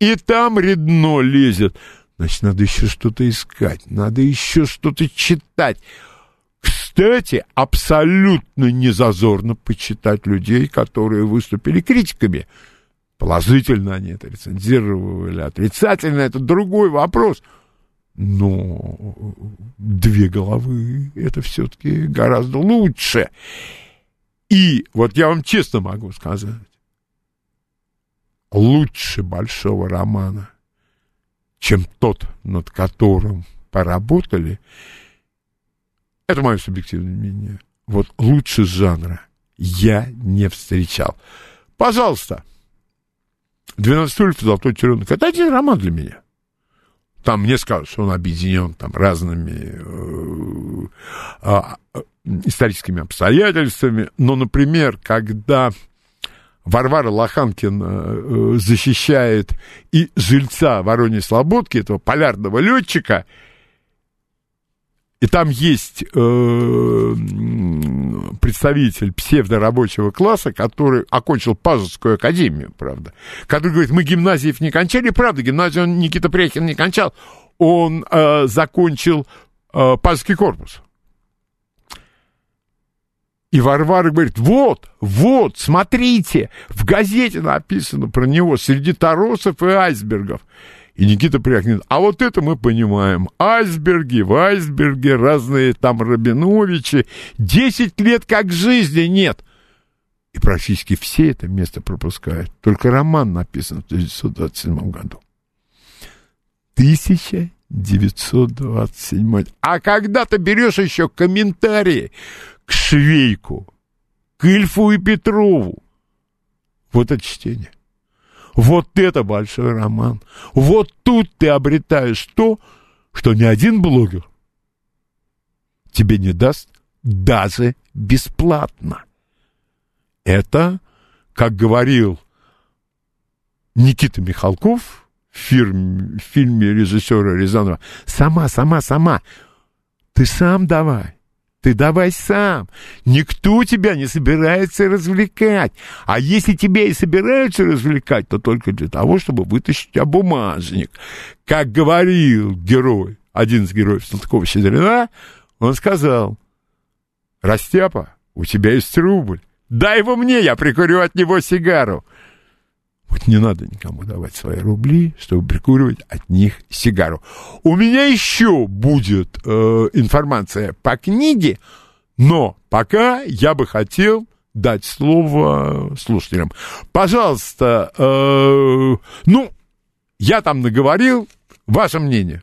и там редно лезет. Значит, надо еще что-то искать, надо еще что-то читать. Кстати, абсолютно незазорно почитать людей, которые выступили критиками. Положительно они это рецензировали, отрицательно это другой вопрос. Но две головы это все-таки гораздо лучше. И вот я вам честно могу сказать, лучше большого романа, чем тот, над которым поработали, это мое субъективное мнение. Вот лучше жанра я не встречал. Пожалуйста. «12 улиц, золотой теленок». Это один роман для меня. Там мне скажут, что он объединен там разными э, э, э, историческими обстоятельствами. Но, например, когда Варвара Лоханкина э, защищает и жильца Вороньей Слободки, этого полярного летчика, и там есть э, представитель псевдорабочего класса, который окончил Пазовскую академию, правда, который говорит, мы гимназиев не кончали, правда, гимназию Никита Пряхин не кончал, он э, закончил э, Пазовский корпус. И Варвара говорит, вот, вот, смотрите, в газете написано про него среди торосов и айсбергов. И Никита Пряхнин, а вот это мы понимаем. Айсберги, в айсберге, разные там Рабиновичи. Десять лет как жизни нет. И практически все это место пропускают. Только роман написан в 1927 году. 1927. А когда ты берешь еще комментарии к Швейку, к Ильфу и Петрову, вот это чтение. Вот это большой роман. Вот тут ты обретаешь то, что ни один блогер тебе не даст даже бесплатно. Это, как говорил Никита Михалков в, фирме, в фильме режиссера Рязанова, сама, сама, сама, ты сам давай. Ты давай сам. Никто тебя не собирается развлекать. А если тебя и собираются развлекать, то только для того, чтобы вытащить тебя бумажник. Как говорил герой, один из героев Салтыкова-Щедрина, он сказал, Растяпа, у тебя есть рубль. Дай его мне, я прикурю от него сигару. Вот не надо никому давать свои рубли, чтобы прикуривать от них сигару. У меня еще будет э, информация по книге, но пока я бы хотел дать слово слушателям. Пожалуйста, э, ну, я там наговорил, ваше мнение.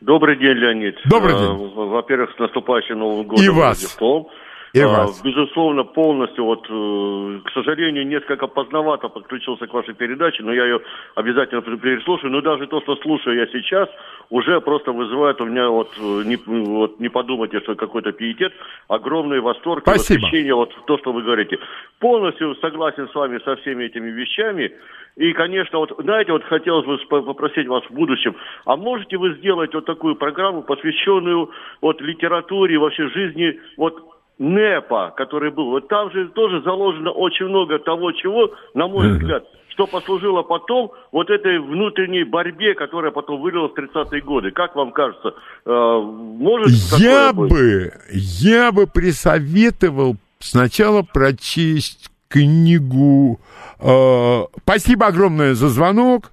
Добрый день, Леонид. Добрый день. Э, во-первых, с наступающим Новым годом. И вас. Рождеством. И А, вас. Безусловно, полностью, вот, э, к сожалению, несколько поздновато подключился к вашей передаче, но я ее обязательно переслушаю. Но даже то, что слушаю я сейчас, уже просто вызывает у меня вот э, не, вот, не подумайте, что какой-то пиетет, огромный восторг Спасибо. и восхищение, вот то, что вы говорите. Полностью согласен с вами со всеми этими вещами. И, конечно, вот, знаете, вот хотелось бы попросить вас в будущем, а можете вы сделать вот такую программу, посвященную вот литературе, вообще жизни, вот НЭПа, который был. Вот там же тоже заложено очень много того, чего, на мой взгляд, что послужило потом вот этой внутренней борьбе, которая потом вылилась в 30-е годы. Как вам кажется, э, может Я такое быть? бы, я бы присоветовал сначала прочесть книгу. э, спасибо огромное за звонок.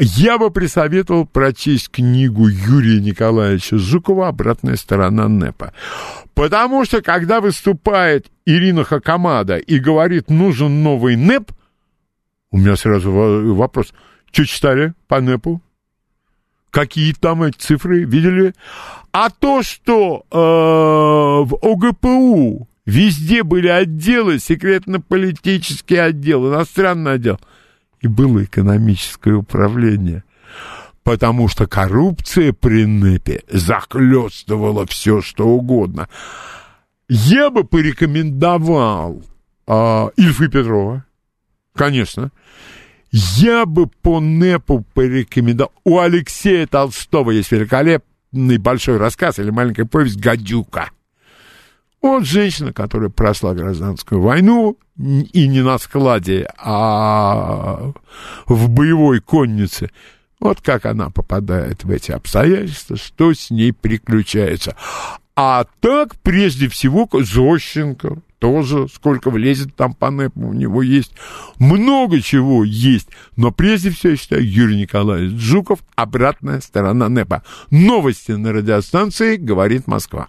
Я бы присоветовал прочесть книгу Юрия Николаевича Жукова «Обратная сторона НЭПа». Потому что, когда выступает Ирина Хакамада и говорит, нужен новый НЭП, у меня сразу во- вопрос. Что читали по НЭПу? Какие там эти цифры видели? А то, что э, в ОГПУ везде были отделы, секретно-политический отдел, иностранный отдел, и было экономическое управление. Потому что коррупция при НЭПе захлестывала все, что угодно. Я бы порекомендовал э, Ильфа Петрова, конечно. Я бы по НЭПу порекомендовал... У Алексея Толстого есть великолепный большой рассказ или маленькая повесть «Гадюка». Вот женщина, которая прошла гражданскую войну и не на складе, а в боевой коннице. Вот как она попадает в эти обстоятельства, что с ней приключается. А так, прежде всего, Зощенко тоже, сколько влезет там по НЭПу, у него есть много чего есть. Но прежде всего, я считаю, Юрий Николаевич Жуков, обратная сторона НЭПа. Новости на радиостанции «Говорит Москва».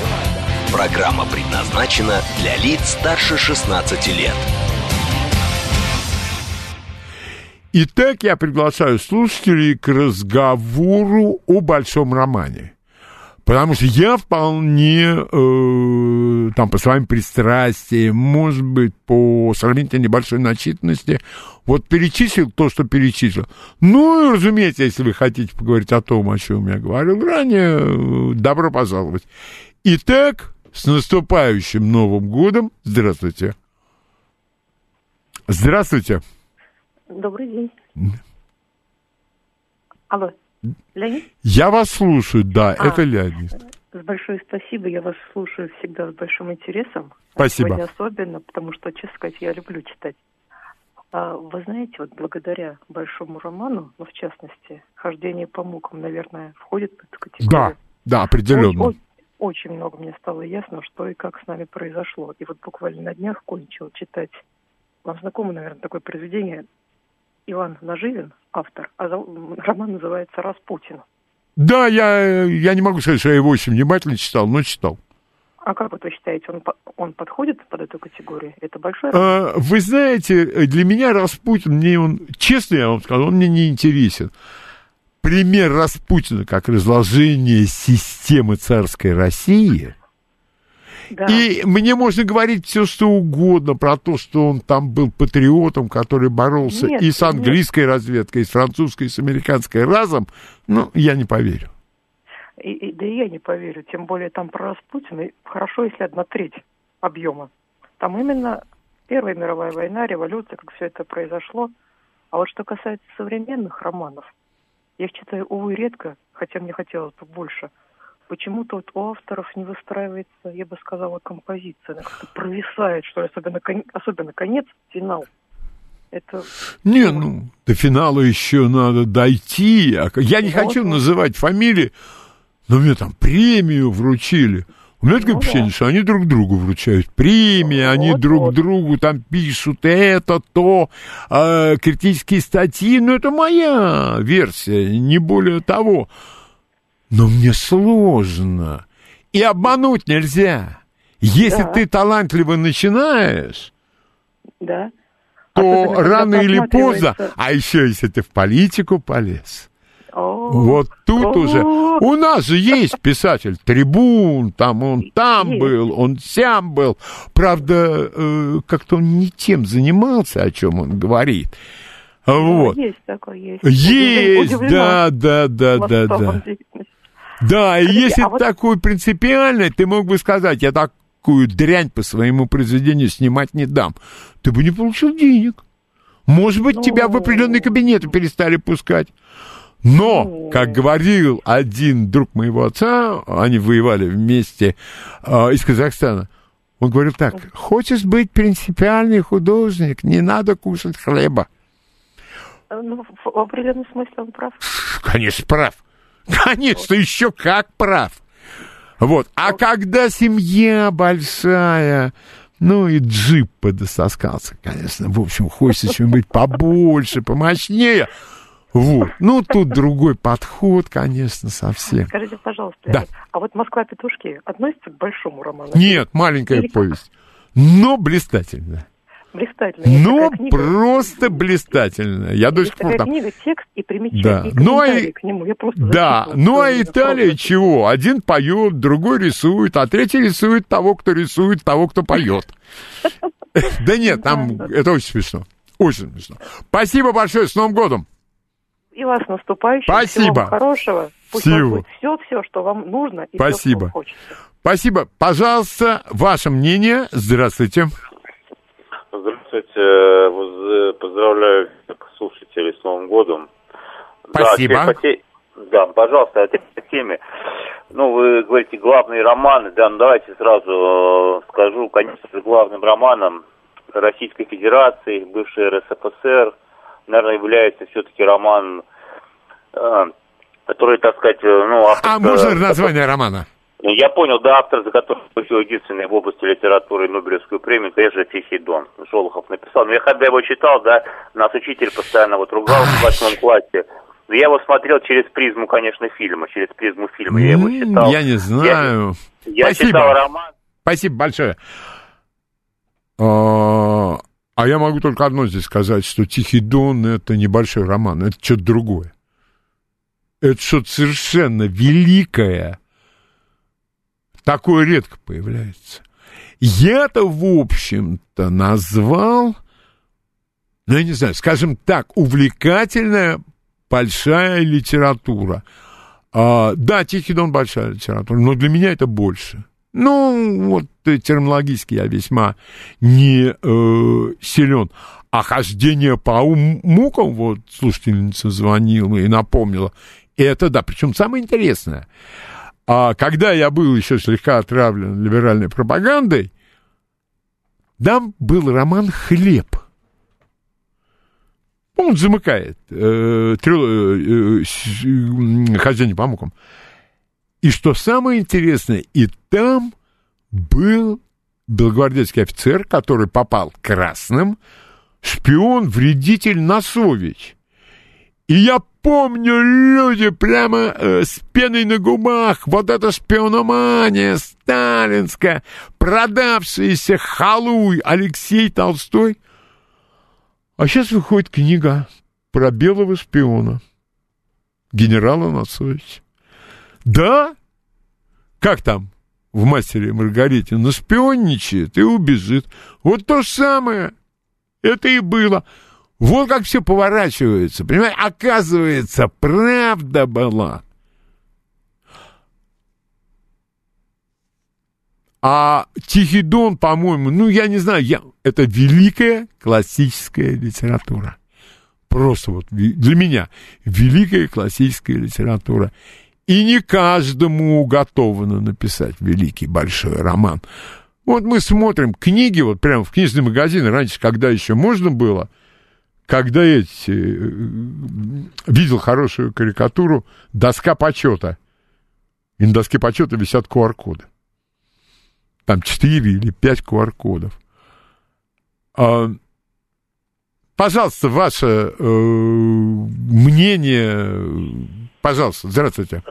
Программа предназначена для лиц старше 16 лет. Итак, я приглашаю слушателей к разговору о большом романе. Потому что я вполне, э, там, по своим пристрастиям, может быть, по сравнительно небольшой начитанности, вот перечислил то, что перечислил. Ну, и, разумеется, если вы хотите поговорить о том, о чем я говорил ранее, э, добро пожаловать. Итак, с наступающим Новым годом. Здравствуйте. Здравствуйте. Добрый день. Алло, Леонид, Я вас слушаю, да, А. это Леонид. большое спасибо. Я вас слушаю всегда с большим интересом. Спасибо. Сегодня особенно, потому что, честно сказать, я люблю читать. А, вы знаете, вот благодаря большому роману, ну, в частности, «Хождение по мукам», наверное, входит в эту категорию. Да, да, определенно. Очень, очень много мне стало ясно, что и как с нами произошло. И вот буквально на днях кончил читать. Вам знакомо, наверное, такое произведение Иван Наживин, автор, а роман называется «Распутин». Да, я, я не могу сказать, что я его очень внимательно читал, но читал. А как вот вы считаете, он, он подходит под эту категорию? Это большой роман? А, Вы знаете, для меня Распутин, мне он, честно я вам скажу, он мне не интересен. Пример Распутина как разложение системы царской России. Да. И мне можно говорить все, что угодно про то, что он там был патриотом, который боролся Нет, и с нет. английской разведкой, и с французской, и с американской разом. Ну, я не поверю. И, и- да и я не поверю. Тем более там про Распутина. Хорошо, если одна треть объема Там именно Первая мировая война, революция, как все это произошло. А вот что касается современных романов, я их читаю, увы, редко, хотя мне хотелось бы больше. Почему-то вот у авторов не выстраивается, я бы сказала, композиция. Она как-то провисает, что ли, особенно, кон- особенно конец, финал. Это... Не, ну, до финала еще надо дойти. Я не Вот, хочу называть фамилии, но мне там премию вручили. У меня такое Ну впечатление, да. что они друг другу вручают премии, они Вот, друг вот. другу там пишут это, то, э, критические статьи. Ну, это моя версия, не более того. Но мне сложно. И обмануть нельзя. Если Да. ты талантливо начинаешь, Да. то Особенно, рано или поздно, а еще если ты в политику полез, вот тут уже... У нас же есть писатель Трибун, там он там был, он сям был. Правда, э, как-то он не тем занимался, о чем он говорит. да, Вот. Есть такой, есть. Есть, да, да, да, да, да. Да, и если а вот- такой принципиальный, ты мог бы сказать, я такую дрянь по своему произведению снимать не дам. Ты бы не получил денег. Может быть, Ну. тебя в определенные кабинеты перестали пускать. Но, как говорил один друг моего отца, они воевали вместе а, из Казахстана, он говорил так, хочешь быть принципиальный художник, не надо кушать хлеба. Э, Ну, в определенном смысле он прав. Конечно, прав. Конечно, еще как прав. Вот. А когда семья большая, ну и джип подососкался, конечно. В общем, хочется чего-нибудь побольше, помощнее. Вот. Ну, тут другой подход, конечно, совсем. Скажите, пожалуйста, Да. А вот «Москва-петушки» относится к большому роману? Нет, маленькая Или повесть. Но блистательная. Блистательно. Есть Но такая книга. просто блистательная. Я до сих пор там... книга, текст и примечание, Да. и Ну, а к нему. Я просто Да, ну а Италия просто. чего? Один поет, другой рисует, а третий рисует того, кто рисует, того, кто поет. (laughs) Да нет, там это очень смешно. Очень смешно. Спасибо большое, с Новым годом! И вас наступающим. Спасибо. Всего вам хорошего. Пусть Всего. будет все, все, что вам нужно и что Спасибо. вам хочется. Спасибо. Пожалуйста, ваше мнение. Здравствуйте. Здравствуйте, поздравляю слушателей с Новым годом. Спасибо. Да, теперь да, пожалуйста, опять по теме. Ну, вы говорите, главные романы, да, ну давайте сразу э, скажу, конечно же, главным романом Российской Федерации, бывшей РСФСР, наверное, является все-таки роман, э, который, так сказать, э, ну... автор- А можно название романа? Я понял, да, автор, за которым получил единственный в области литературы Нобелевскую премию, конечно, Тихий Дон. Шолохов написал. Но я когда его читал, да, нас учитель постоянно вот ругал в восьмом классе. Но я его смотрел через призму, конечно, фильма, через призму фильма я его читал. Я не знаю. Я Спасибо. читал роман. Спасибо большое. А я могу только одно здесь сказать, что «Тихий дон» — это небольшой роман, это что-то другое. Это что-то совершенно великое. Такое редко появляется. Я-то, в общем-то, назвал, ну, я не знаю, скажем так, увлекательная большая литература. А, да, Тихий Дон большая литература, но для меня это больше. Ну, вот э, терминологически я весьма не э, силен. А хождение по мукам, вот слушательница звонила и напомнила, это да. Причем самое интересное, а когда я был еще слегка отравлен либеральной пропагандой, там был роман «Хлеб». Он замыкает э, трил- э, э, хождение по мукам. И что самое интересное, и там был белогвардейский офицер, который попал красным, шпион, вредитель Носович. И я помню, люди прямо э, с пеной на губах, вот эта шпиономания сталинская, продавшаяся халуй Алексей Толстой. А сейчас выходит книга про белого шпиона, генерала Носовича. Да? Как там в «Мастере и Маргарите»? Наспионничает и убежит. Вот то же самое. Это и было. Вот как все поворачивается. Понимаете, оказывается, правда была. А Тихий Дон, по-моему, ну, я не знаю, я, это великая классическая литература. Просто вот для меня великая классическая литература. И не каждому уготовано написать великий большой роман. Вот мы смотрим книги, вот прямо в книжные магазины раньше, когда еще можно было, когда я э, видел хорошую карикатуру «Доска почета». И на доске почета висят QR-коды. Там 4 или 5 QR-кодов. А, пожалуйста, ваше э, мнение. Пожалуйста, здравствуйте.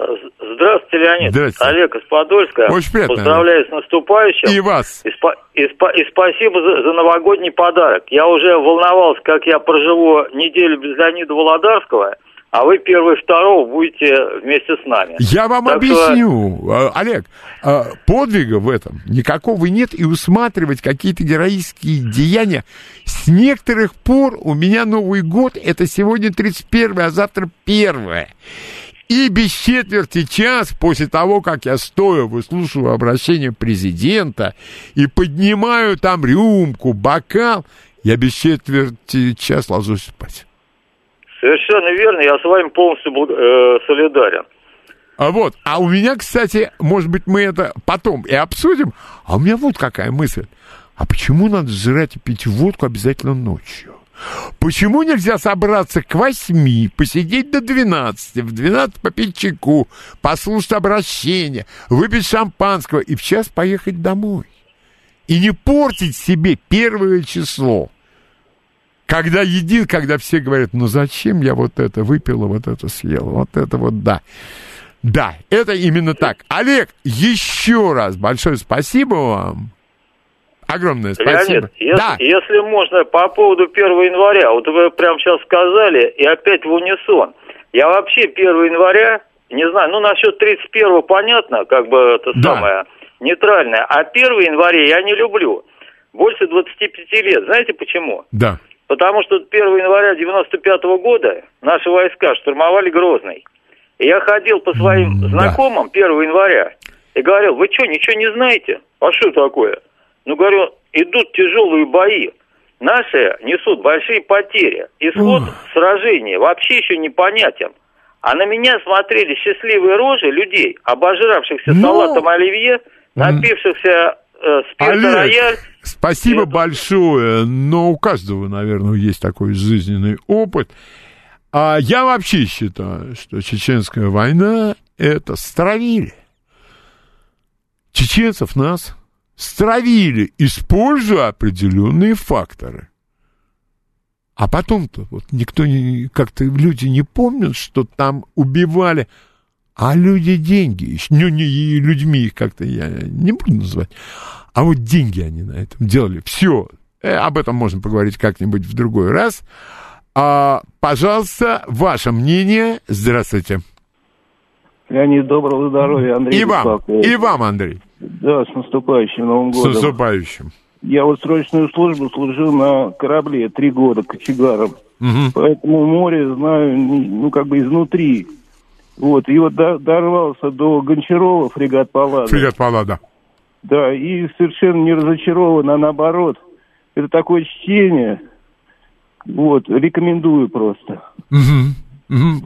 Здравствуйте, Леонид. Здравствуйте. Олег из Подольска. Очень приятно. Поздравляю с наступающим. И вас. И, спа- и, спа- и спасибо за, за новогодний подарок. Я уже волновался, как я проживу неделю без Леонида Володарского, а вы первый второго будете вместе с нами. Я вам Так объясню, А, Олег, а, подвига в этом никакого нет, и усматривать какие-то героические деяния. С некоторых пор у меня Новый год, это сегодня 31 а завтра 1 И без четверти час после того, как я стою, выслушиваю обращение президента и поднимаю там рюмку, бокал, я без четверти час ложусь спать. Совершенно верно, я с вами полностью э, солидарен. А вот, а у меня, кстати, может быть, мы это потом и обсудим, а у меня вот какая мысль. А почему надо жрать и пить водку обязательно ночью? Почему нельзя собраться к восьми, посидеть до двенадцати, в двенадцать попить чайку, послушать обращение, выпить шампанского и в час поехать домой? И не портить себе первое число. Когда едит, когда все говорят, ну зачем я вот это выпила, вот это съела, вот это вот да. Да, это именно так. Олег, еще раз большое спасибо вам. Огромное спасибо. Леонид, если, да, если можно, по поводу 1 января, вот вы прямо сейчас сказали, и опять в унисон. Я вообще 1 января, не знаю, ну насчет 31 понятно, как бы это Да. самое нейтральное, а 1 января я не люблю. Больше 25 лет. Знаете почему? да. Потому что 1 января 95 года наши войска штурмовали Грозный. И я ходил по своим М, да. знакомым 1 января и говорил, вы что, ничего не знаете? А что такое? Ну, говорю, идут тяжелые бои. Наши несут большие потери. Исход Ох. сражения вообще еще непонятен. А на меня смотрели счастливые рожи людей, обожравшихся Ну. салатом оливье, напившихся э, спирта Олег, рояль. спасибо Это- большое, но у каждого, наверное, есть такой жизненный опыт. А я вообще считаю, что чеченская война – это стравили. Чеченцев нас стравили, используя определенные факторы. А потом-то вот никто не, как-то люди не помнят, что там убивали, а люди деньги, ну не людьми их как-то я не буду называть, а вот деньги они на этом делали. Все, об этом можно поговорить как-нибудь в другой раз. А, пожалуйста, ваше мнение. Здравствуйте. Леонид, доброго здоровья, Андрей И вам, и вам, Андрей. Да, с наступающим Новым С годом. наступающим. Я вот срочную службу служил на корабле три года кочегаром. Мгм. Поэтому море знаю, ну, как бы изнутри. Вот, и вот до- дорвался до Гончарова, фрегат Паллада. Фрегат Паллада. Да, и совершенно не разочарован, а наоборот. Это такое чтение. Вот, рекомендую просто. Мгм.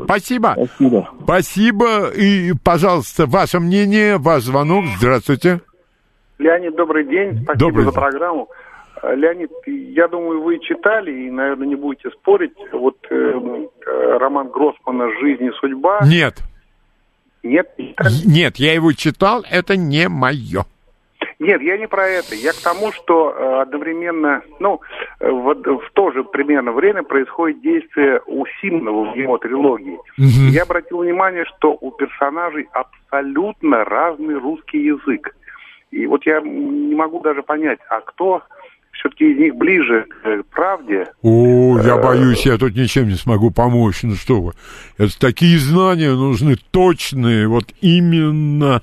Спасибо. Спасибо. Спасибо. И, пожалуйста, ваше мнение, ваш звонок. Здравствуйте. Леонид, добрый день. Спасибо Добрый за день. программу. Э, Леонид, я думаю, вы читали и, наверное, не будете спорить. Вот э, э, роман Гроссмана «Жизнь и судьба». Нет. Нет? Нет, я его читал, это не мое. Нет, я не про это. Я к тому, что э, одновременно, ну, э, в, в то же примерно время происходит действие у Симонова в его трилогии. Мгм. Я обратил внимание, что у персонажей абсолютно разный русский язык. И вот я не могу даже понять, а кто все-таки из них ближе к э, правде. О, я боюсь, я тут ничем не смогу помочь. Ну что вы, это такие знания нужны точные, вот именно.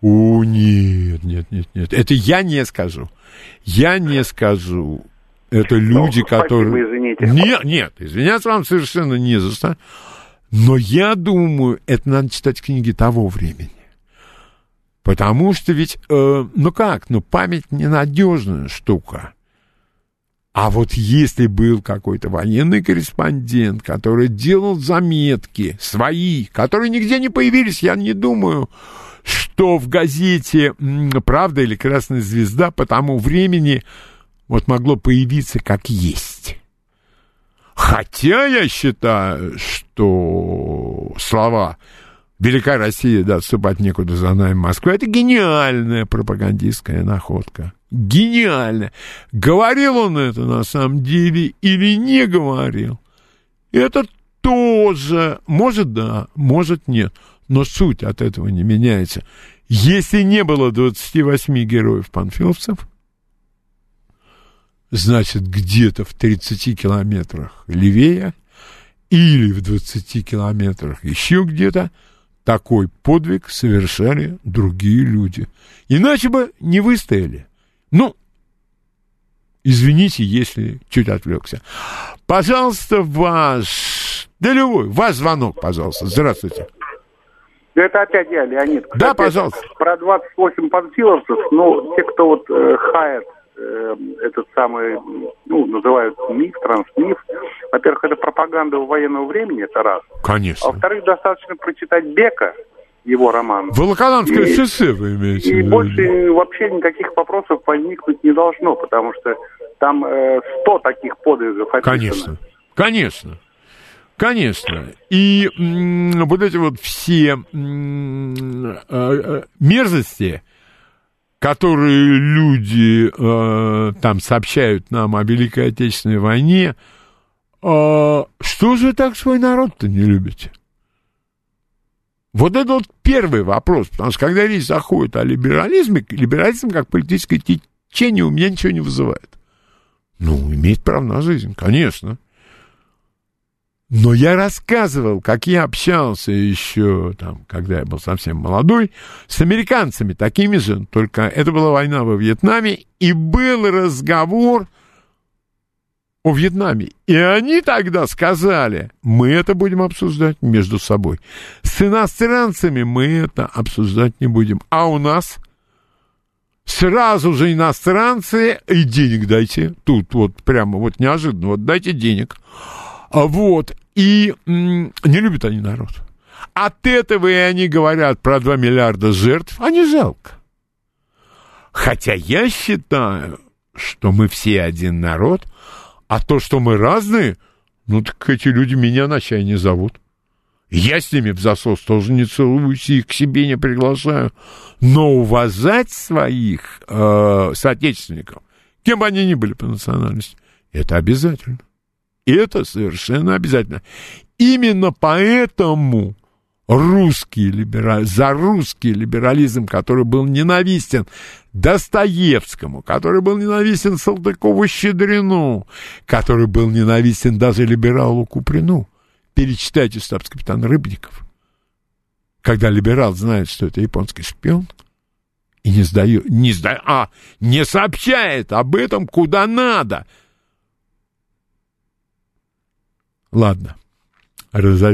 О, нет, нет, нет, нет. Это я не скажу. Я не скажу. Это люди, Ну, спасибо, которые... извините. Нет, нет, извиняться вам совершенно не за что. Но я думаю, это надо читать книги того времени. Потому что ведь, э, ну как, ну память ненадежная штука. А вот если был какой-то военный корреспондент, который делал заметки свои, которые нигде не появились, я не думаю, что в газете «Правда» или «Красная звезда» по тому времени вот могло появиться как есть. Хотя я считаю, что слова «Велика Россия, да, отступать некуда за нами Москва» — это гениальная пропагандистская находка. Гениальная. Говорил он это на самом деле или не говорил? Это тоже, может да, может нет, но суть от этого не меняется. Если не было 28 героев-панфиловцев, значит, где-то в 30 километрах левее или в 20 километрах еще где-то такой подвиг совершали другие люди. Иначе бы не выстояли. Ну, извините, если чуть отвлекся. Пожалуйста, ваш, да любой, ваш звонок, пожалуйста. Здравствуйте. Это опять я, Леонид. Кстати, Да, пожалуйста. Про 28 панфиловцев, ну, те, кто вот э, хает э, этот самый, ну, называют миф, трансмиф, во-первых, это пропаганда военного времени, это раз. А Конечно. во-вторых, достаточно прочитать Бека, его роман. Волоколамское шоссе вы имеете И больше вообще никаких вопросов возникнуть не должно, потому что там э, 100 таких подвигов описано. Конечно, конечно, конечно. И вот эти вот все э, э, мерзости, которые люди э, там сообщают нам о Великой Отечественной войне, э, что же так свой народ-то не любите? Вот это вот первый вопрос, потому что когда речь заходит о либерализме, либерализм как политическое течение у меня ничего не вызывает. Ну, имеет право на жизнь, конечно. Но я рассказывал, как я общался еще, там, когда я был совсем молодой, с американцами такими же, только это была война во Вьетнаме, и был разговор о Вьетнаме. И они тогда сказали, мы это будем обсуждать между собой. С иностранцами мы это обсуждать не будем. А у нас сразу же иностранцы, и денег дайте. Тут вот прямо вот неожиданно, вот дайте денег. А вот, и м, не любят они народ. От этого и они говорят про 2 миллиарда жертв, а не жалко. Хотя я считаю, что мы все один народ, а то, что мы разные, ну так эти люди меня на чай не зовут. Я с ними в засос тоже не целуюсь их к себе не приглашаю. Но уважать своих э, соотечественников, кем бы они ни были по национальности, это обязательно. Это совершенно обязательно. Именно поэтому русский либерализм, за русский либерализм, который был ненавистен Достоевскому, который был ненавистен Салтыкову-Щедрину, который был ненавистен даже либералу Куприну. Перечитайте штабс-капитан Рыбников. Когда либерал знает, что это японский шпион, и не сдает, не сдает, а не сообщает об этом куда надо. Ладно. Разо...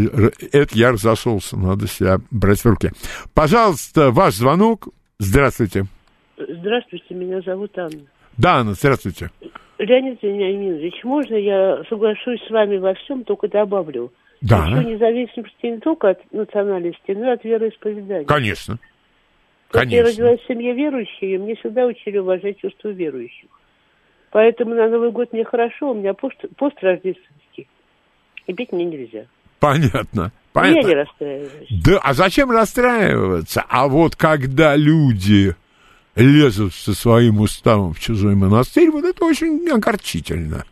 Это я разошелся, надо себя брать в руки. Пожалуйста, ваш звонок. Здравствуйте. Здравствуйте, меня зовут Анна. Да, Анна, здравствуйте. Леонид Вениаминович, можно я соглашусь с вами во всем, только добавлю? Да. Еще независимости не только от национальности, но и от вероисповедания. Конечно. Хотя я Конечно. родилась в семье верующей, и мне всегда учили уважать чувства верующих. Поэтому на Новый год мне хорошо, у меня пост, пост рождественский. И пить мне нельзя. Понятно. Я Понятно. не расстраиваюсь. Да, а зачем расстраиваться? А вот когда люди лезут со своим уставом в чужой монастырь, вот это очень огорчительно.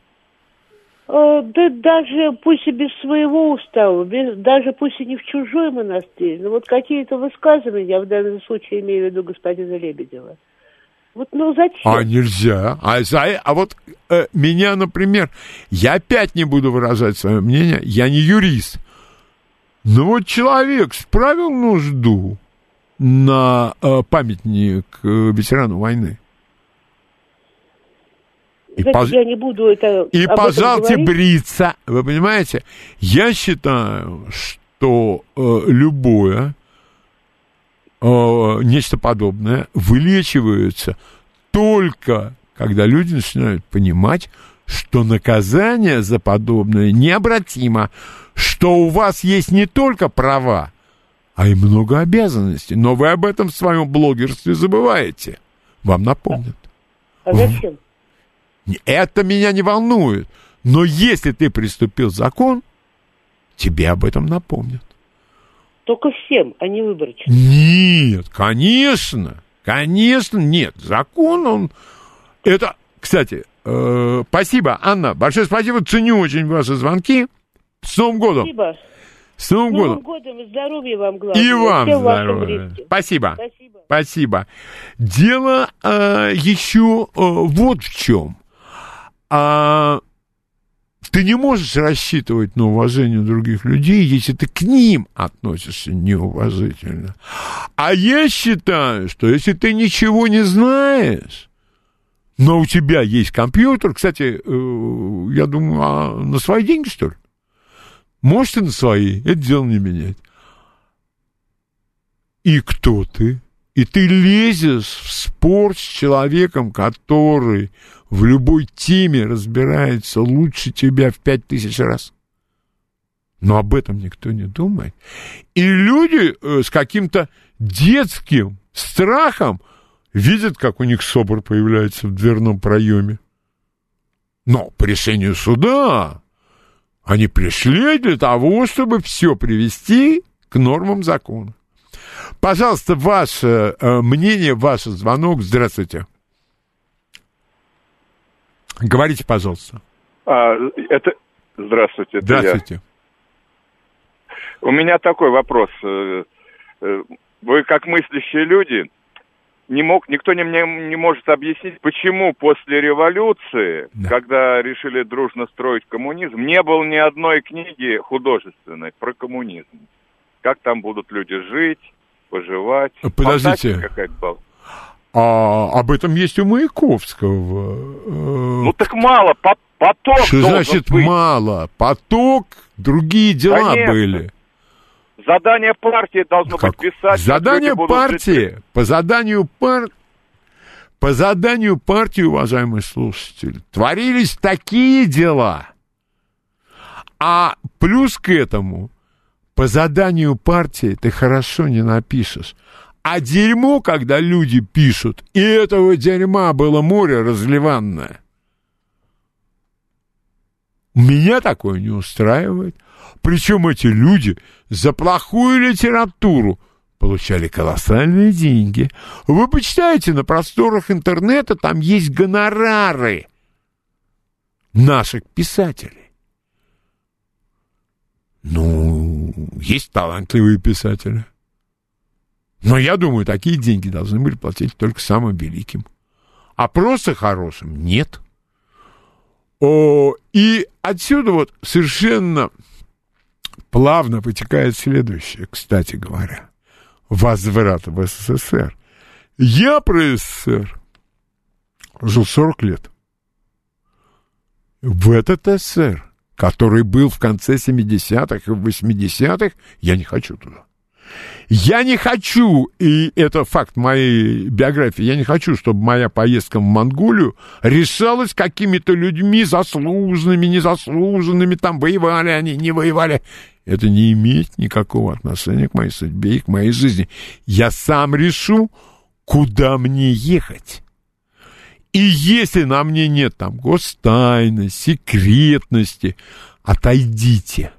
Э, Да даже пусть и без своего устава, без, даже пусть и не в чужой монастырь, но вот какие-то высказывания, я в данном случае имею в виду господина Лебедева. Вот ну зачем? А нельзя. А, за- а вот э, меня, например, я опять не буду выражать свое мнение, я не юрист. Но вот человек справил нужду на э, памятник э, ветерану войны. И, Знаете, пож- я не буду это и говорить. бриться. Вы понимаете? Я считаю, что э, любое э, нечто подобное вылечивается только когда люди начинают понимать, что наказание за подобное необратимо, что у вас есть не только права, а и много обязанностей. Но вы об этом в своем блогерстве забываете. Вам напомнят. А зачем? Это меня не волнует. Но если ты приступил закон, тебе об этом напомнят. Только всем, а не выборочно. Нет, конечно. Конечно, нет. Закон, он... Это, кстати, э, спасибо, Анна. Большое спасибо. Ценю очень ваши звонки. С Новым годом. Спасибо. С Новым С Новым годом. годом и здоровья вам, главное. И вам всем здоровья. Спасибо. Спасибо. Спасибо. Дело э, еще э, вот в чем. А, ты не можешь рассчитывать на уважение других людей, если ты к ним относишься неуважительно. А я считаю, что если ты ничего не знаешь, но у тебя есть компьютер, кстати, э, я думаю, а на свои деньги, что ли? Может, и на свои, это дело не меняет. И кто ты? И ты лезешь в спор с человеком, который в любой теме разбирается лучше тебя в пять тысяч раз. Но об этом никто не думает. И люди э, с каким-то детским страхом видят, как у них собор появляется в дверном проеме. Но по решению суда они пришли для того, чтобы все привести к нормам закона. Пожалуйста, ваше э, мнение, ваш звонок. Здравствуйте. Говорите, пожалуйста. А, это... Здравствуйте, это Здравствуйте. я. У меня такой вопрос. Э, э, Вы, как мыслящие люди, не мог, никто не, мне не может объяснить, почему после революции, Да. когда решили дружно строить коммунизм, не было ни одной книги художественной про коммунизм. Как там будут люди жить, поживать. Подождите. Фантастика какая-то была. А об этом есть у Маяковского. Э, Ну так мало, по- поток Что значит быть. мало? Поток, другие дела Конечно. были. Задание партии должно Как? быть писать. Задание партии, жить. по заданию пар... по заданию партии, уважаемые слушатели, творились такие дела. А плюс к этому, по заданию партии ты хорошо не напишешь. А дерьмо, когда люди пишут, и этого дерьма было море разливанное. Меня такое не устраивает. Причем эти люди за плохую литературу получали колоссальные деньги. Вы почитаете на просторах интернета, там есть гонорары наших писателей. Ну, есть талантливые писатели. Но я думаю, такие деньги должны были платить только самым великим. А просто хорошим нет. О, и отсюда вот совершенно плавно вытекает следующее, кстати говоря. Возврат в СССР. Я про СССР жил 40 лет. В этот СССР, который был в конце 70-х и 80-х, я не хочу туда. Я не хочу, и это факт моей биографии, я не хочу, чтобы моя поездка в Монголию решалась какими-то людьми заслуженными, незаслуженными, там воевали они, не воевали. Это не имеет никакого отношения к моей судьбе и к моей жизни. Я сам решу, куда мне ехать. И если на мне нет там гостайны, секретности, отойдите.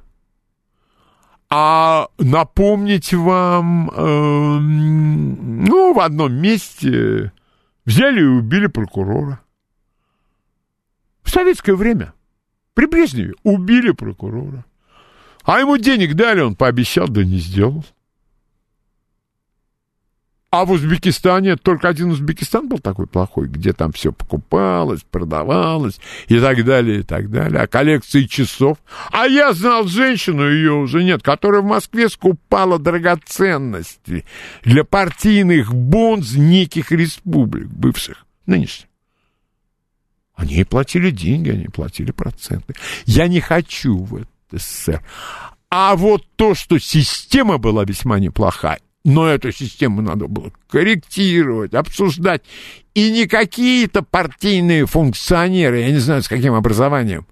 А напомнить вам, э, ну, в одном месте взяли и убили прокурора. В советское время, при Брежневе, убили прокурора. А ему денег дали, он пообещал, да не сделал. А в Узбекистане только один Узбекистан был такой плохой, где там все покупалось, продавалось и так далее, и так далее. А коллекции часов. А я знал женщину, ее уже нет, которая в Москве скупала драгоценности для партийных бонз неких республик, бывших, нынешних. Они платили деньги, они платили проценты. Я не хочу в СССР. А вот то, что система была весьма неплоха, Но эту систему надо было корректировать, обсуждать. И не какие-то партийные функционеры, я не знаю, с каким образованием.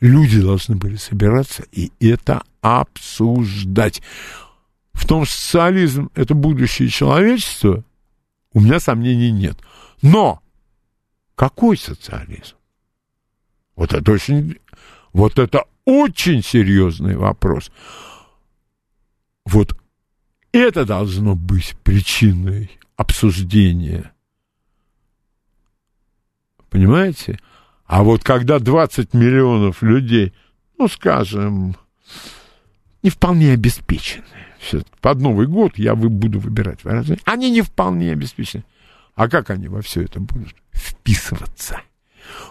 Люди должны были собираться и это обсуждать. В том, социализм — это будущее человечества, у меня сомнений нет. Но какой социализм? Вот это очень, вот это очень серьезный вопрос. Вот это должно быть причиной обсуждения. Понимаете? А вот когда 20 миллионов людей, ну, скажем, не вполне обеспечены, под Новый год я буду выбирать выражение, они не вполне обеспечены. А как они во все это будут вписываться?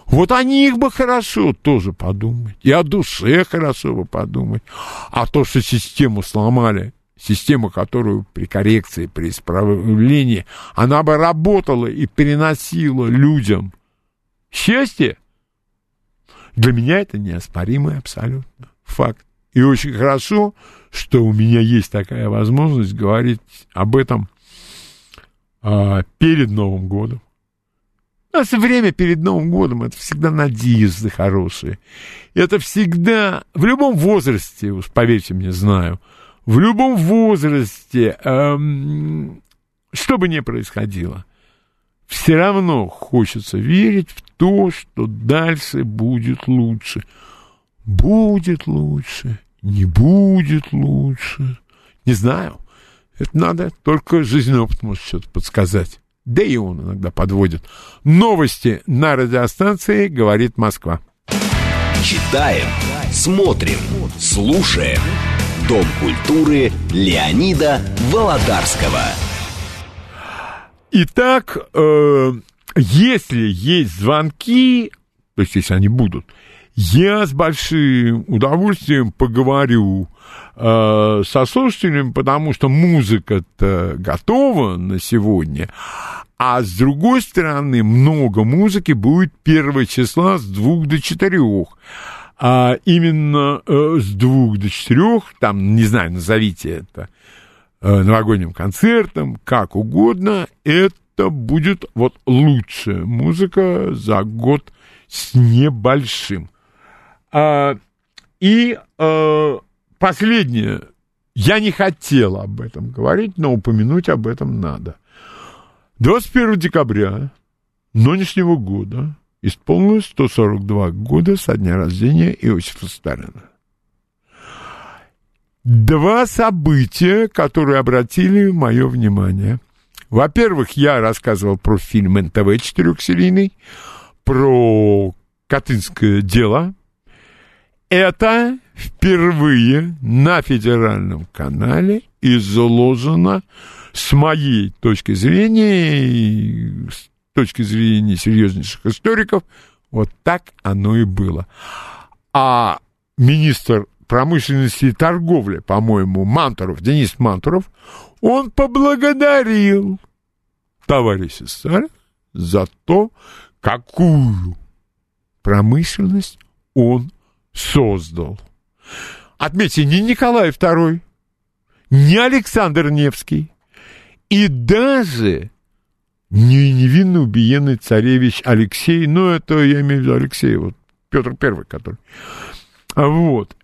Вот о них бы хорошо тоже подумать. И о душе хорошо бы подумать. А то, что систему сломали, система, которую при коррекции, при исправлении, она бы работала и переносила людям счастье, для меня это неоспоримый абсолютно факт. И очень хорошо, что у меня есть такая возможность говорить об этом а, перед Новым годом. У нас время перед Новым годом это всегда надежды хорошие. Это всегда, в любом возрасте, уж поверьте мне, знаю, в любом возрасте, эм, что бы ни происходило, все равно хочется верить в то, что дальше будет лучше. Будет лучше, не будет лучше. Не знаю. Это надо, только жизненный опыт может что-то подсказать. Да и он иногда подводит. Новости на радиостанции «Говорит Москва». Читаем, смотрим, слушаем. Дом культуры Леонида Володарского. Итак, э, если есть звонки, то есть если они будут, я с большим удовольствием поговорю э, со слушателями, потому что музыка-то готова на сегодня, а с другой стороны, много музыки будет первого числа с двух до четырех. А именно э, с двух до четырех, там, не знаю, назовите это э, новогодним концертом, как угодно, это будет вот лучшая музыка за год с небольшим. А, и а, последнее. Я не хотел об этом говорить, но упомянуть об этом надо. 21 декабря нынешнего года исполнилось 142 года со дня рождения Иосифа Сталина. Два события, которые обратили мое внимание. Во-первых, я рассказывал про фильм НТВ четырехсерийный, про Катынское дело, это впервые на федеральном канале изложено с моей точки зрения, и с точки зрения серьезнейших историков, вот так оно и было. А министр промышленности и торговли, по-моему, Мантуров, Денис Мантуров, он поблагодарил товарища Сталина за то, какую промышленность он создал. Отметьте, не Николай II, не Александр Невский, и даже не невинно убиенный царевич Алексей, ну, это я имею в виду Алексей, вот Петр Первый, который. А вот.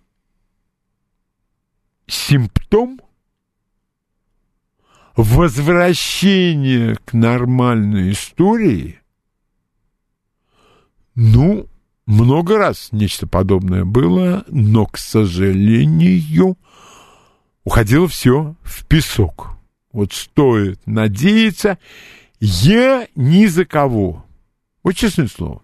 Симптом возвращения к нормальной истории, ну, много раз нечто подобное было, но, к сожалению, уходило все в песок. Вот стоит надеяться, я ни за кого. Вот честное слово.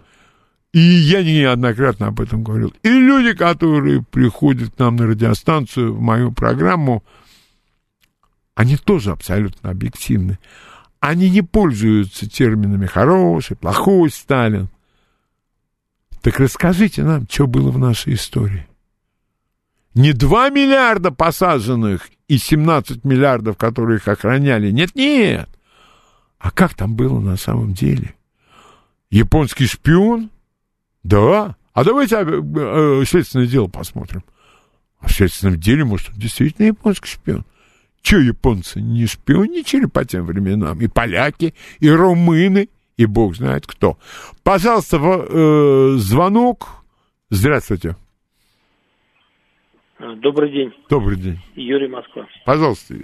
И я неоднократно об этом говорил. И люди, которые приходят к нам на радиостанцию, в мою программу, они тоже абсолютно объективны. Они не пользуются терминами «хороший», «плохой Сталин». Так расскажите нам, что было в нашей истории. Не 2 миллиарда посаженных и 17 миллиардов, которые их охраняли. Нет, нет. А как там было на самом деле? Японский шпион? Да. А давайте э, э, следственное дело посмотрим. А в следственном деле, может, он действительно японский шпион. Че японцы не шпионничали по тем временам? И поляки, и румыны, и бог знает кто. Пожалуйста, э, звонок. Здравствуйте. Добрый день. Добрый день. Юрий Москва. Пожалуйста.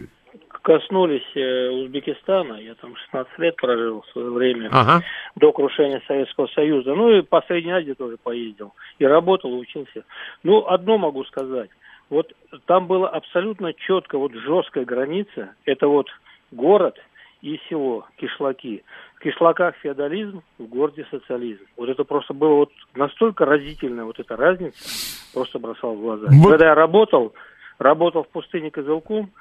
Коснулись э, Узбекистана, я там 16 лет прожил в свое время, ага. до крушения Советского Союза. Ну и по Средней Азии тоже поездил. И работал, и учился. Ну, одно могу сказать. Вот там было абсолютно четко, вот жесткая граница. Это вот город и село, кишлаки. В кишлаках феодализм, в городе социализм. Вот это просто было вот настолько разительная вот эта разница, просто бросал в глаза. Вот. Когда я работал, работал в пустыне Козелкум,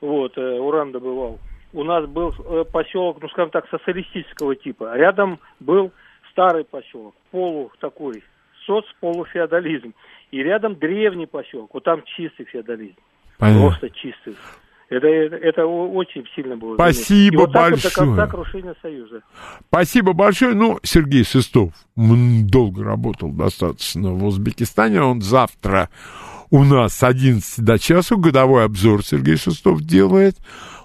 вот, э, уран добывал, у нас был э, поселок, ну, скажем так, социалистического типа. Рядом был старый поселок, полу такой, соцполуфеодализм. И рядом древний поселок, вот там чистый феодализм. Понятно. Просто чистый. Это, это, это очень сильно было. Спасибо вот большое. Вот до конца крушения Союза. Спасибо большое. Ну, Сергей Шестов долго работал достаточно в Узбекистане. Он завтра у нас с 11 до часу годовой обзор Сергей Шестов делает.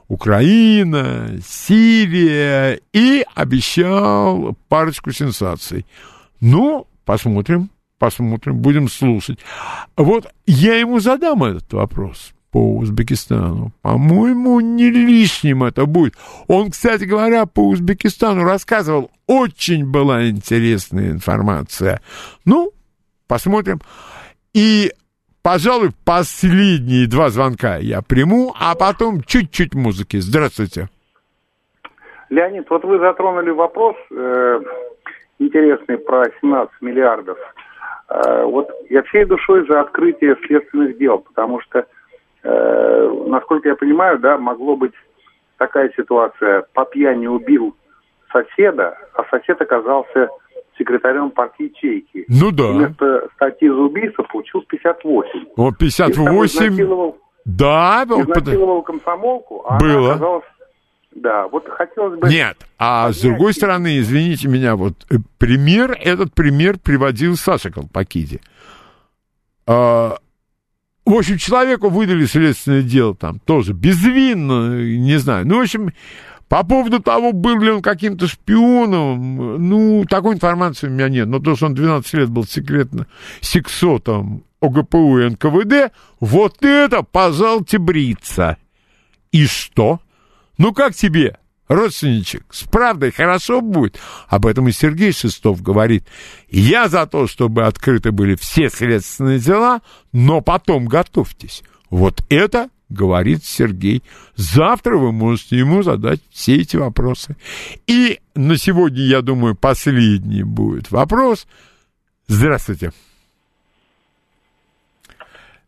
Украина, Сирия и обещал парочку сенсаций. Ну, посмотрим, посмотрим, будем слушать. Вот я ему задам этот вопрос по Узбекистану. По-моему, не лишним это будет. Он, кстати говоря, по Узбекистану рассказывал. Очень была интересная информация. Ну, посмотрим. И, пожалуй, последние два звонка я приму, а потом чуть-чуть музыки. Здравствуйте. Леонид, вот вы затронули вопрос э, интересный про 17 миллиардов. Э, вот я всей душой за открытие следственных дел, потому что э, насколько я понимаю, да, могло быть такая ситуация. По пьяни убил соседа, а сосед оказался секретарем партии ячейки. Ну да. И вместо статьи за убийство получил 58. О, 58. Изнасиловал, да, изнасиловал комсомолку, а Было. она оказалась да, вот хотелось бы... Нет, а с другой стороны, извините меня, вот э, пример, этот пример приводил Саша Колпакиди. А, в общем, человеку выдали следственное дело там тоже безвинно, не знаю. Ну, в общем, по поводу того, был ли он каким-то шпионом, ну, такой информации у меня нет. Но то, что он 12 лет был секретно сексотом ОГПУ и НКВД, вот это, пожалуйте, бриться. И что? Ну, как тебе, родственничек, с правдой хорошо будет? Об этом и Сергей Шестов говорит. Я за то, чтобы открыты были все следственные дела, но потом готовьтесь. Вот это говорит Сергей. Завтра вы можете ему задать все эти вопросы. И на сегодня, я думаю, последний будет вопрос. Здравствуйте.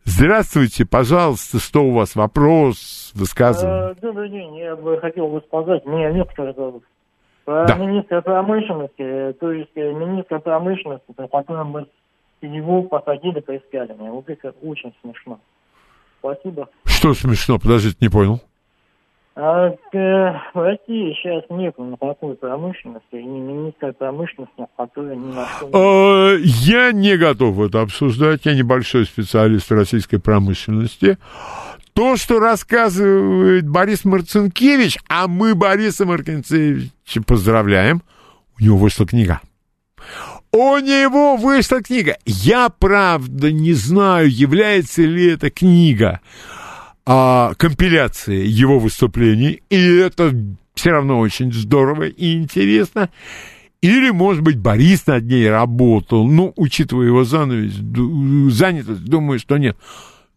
Здравствуйте, пожалуйста, что у вас вопрос, высказывание? Э, добрый день, я бы хотел бы сказать, Виктор зовут. Про да. министра промышленности, то есть э, министра промышленности, при котором мы его посадили при Сталине. Вот это очень смешно. Спасибо. Что смешно? Подождите, не понял. А, э, в России сейчас нет никакой промышленности, и министра промышленности, который ни на что не... Я не готов это обсуждать, я небольшой специалист российской промышленности. То, что рассказывает Борис Марцинкевич, а мы Бориса Марцинкевича поздравляем, у него вышла книга. У него вышла книга. Я, правда, не знаю, является ли эта книга а, компиляции его выступлений, и это все равно очень здорово и интересно. Или, может быть, Борис над ней работал, ну, учитывая его занавес, занятость, думаю, что нет.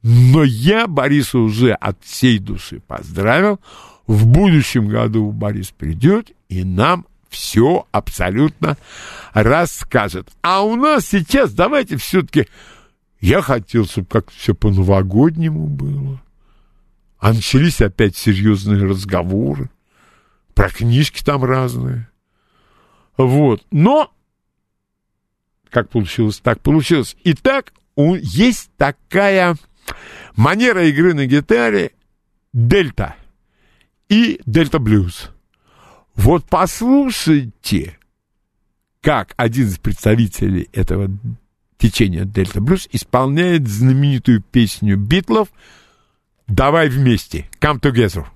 Но я Бориса уже от всей души поздравил. В будущем году Борис придет и нам все абсолютно расскажет. А у нас сейчас давайте все-таки... Я хотел, чтобы как все по-новогоднему было. А начались опять серьезные разговоры. Про книжки там разные. Вот. Но, как получилось, так получилось. Итак, у, есть такая манера игры на гитаре дельта и дельта блюз. Вот послушайте, как один из представителей этого течения дельта блюз исполняет знаменитую песню Битлов Давай вместе. Come together.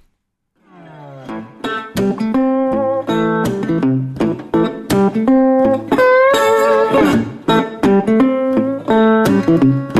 Дельта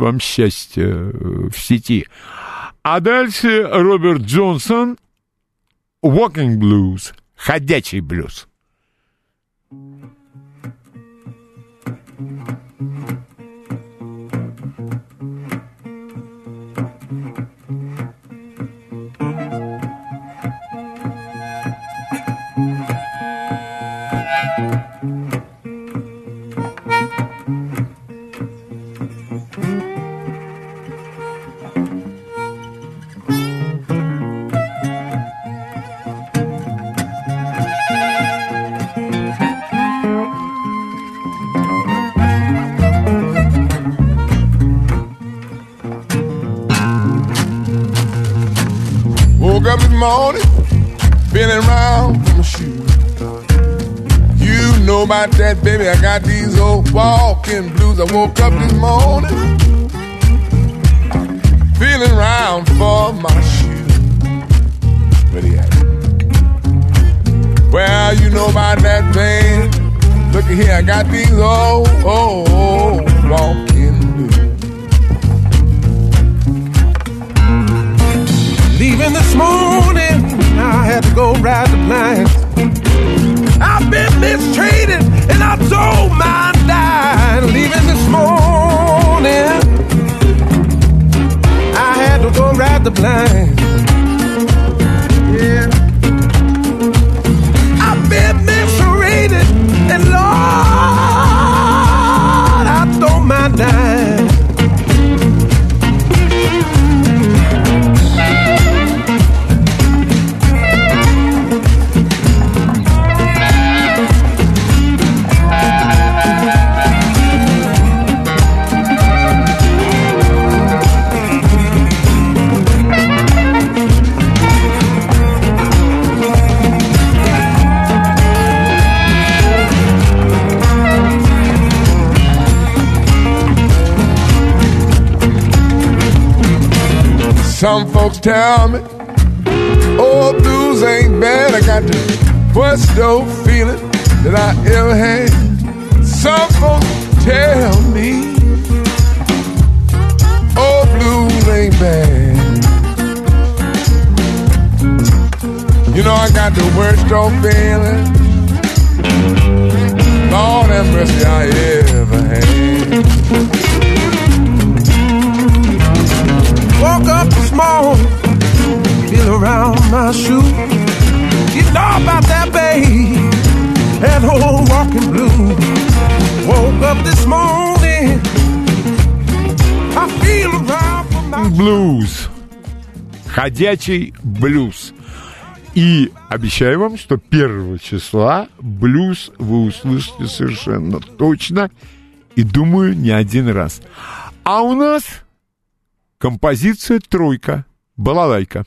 вам счастье э, в сети. А дальше Роберт Джонсон, Walking Blues, ходячий блюз. Woke up morning, feeling round for my shoes. You know about that, baby. I got these old walking blues. I woke up this morning, feeling round for my shoes. Where they at? Well, you know about that thing. Look at here. I got these old, old, old walking Leaving this morning, I had to go ride the blinds. I've been mistreated and I told my die. Leaving this morning, I had to go ride the blinds. Some folks tell me, oh, blues ain't bad. I got the worst dope feeling that I ever had. Some folks tell me, oh, blues ain't bad. You know, I got the worst dope feeling. Lord have mercy, I ever had. Morning, feel around my shoe. You know about that babe, that whole walking blue. Woke up this morning, I feel around for my Блюз. Ходячий блюз. И обещаю вам, что 1 числа блюз вы услышите совершенно точно. И думаю, не один раз. А у нас композиция «Тройка». Балалайка.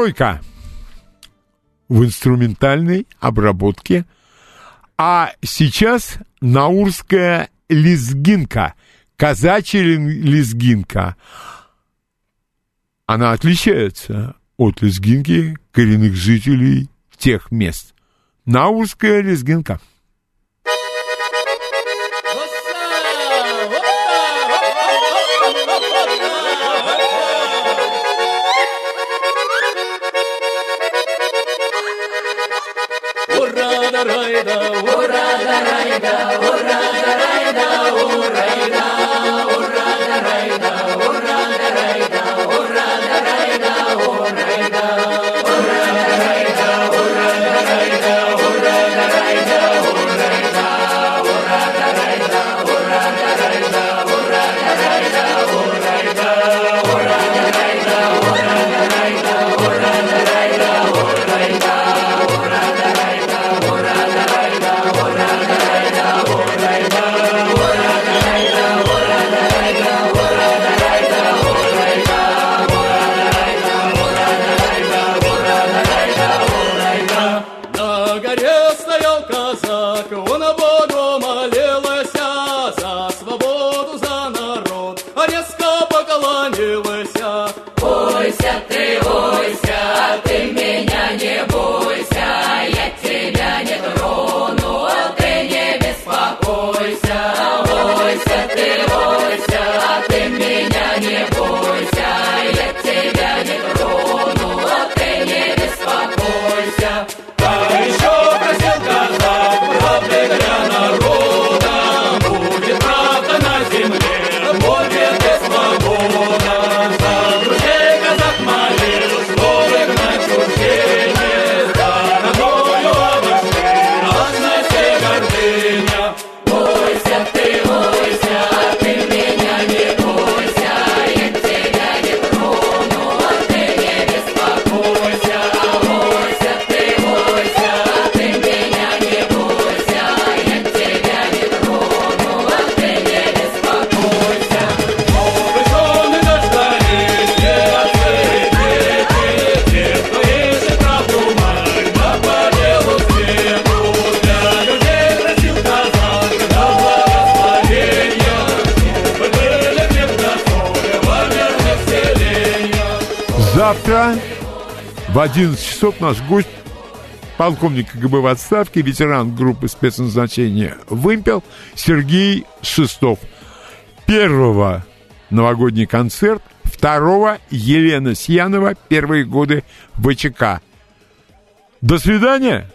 Тройка в инструментальной обработке. А сейчас наурская лезгинка, казачья лезгинка. Она отличается от лезгинки коренных жителей тех мест. Наурская лезгинка. В 11 часов наш гость, полковник КГБ в отставке, ветеран группы спецназначения «Вымпел» Сергей Шестов. Первого новогодний концерт, второго Елена Сьянова, первые годы ВЧК. До свидания!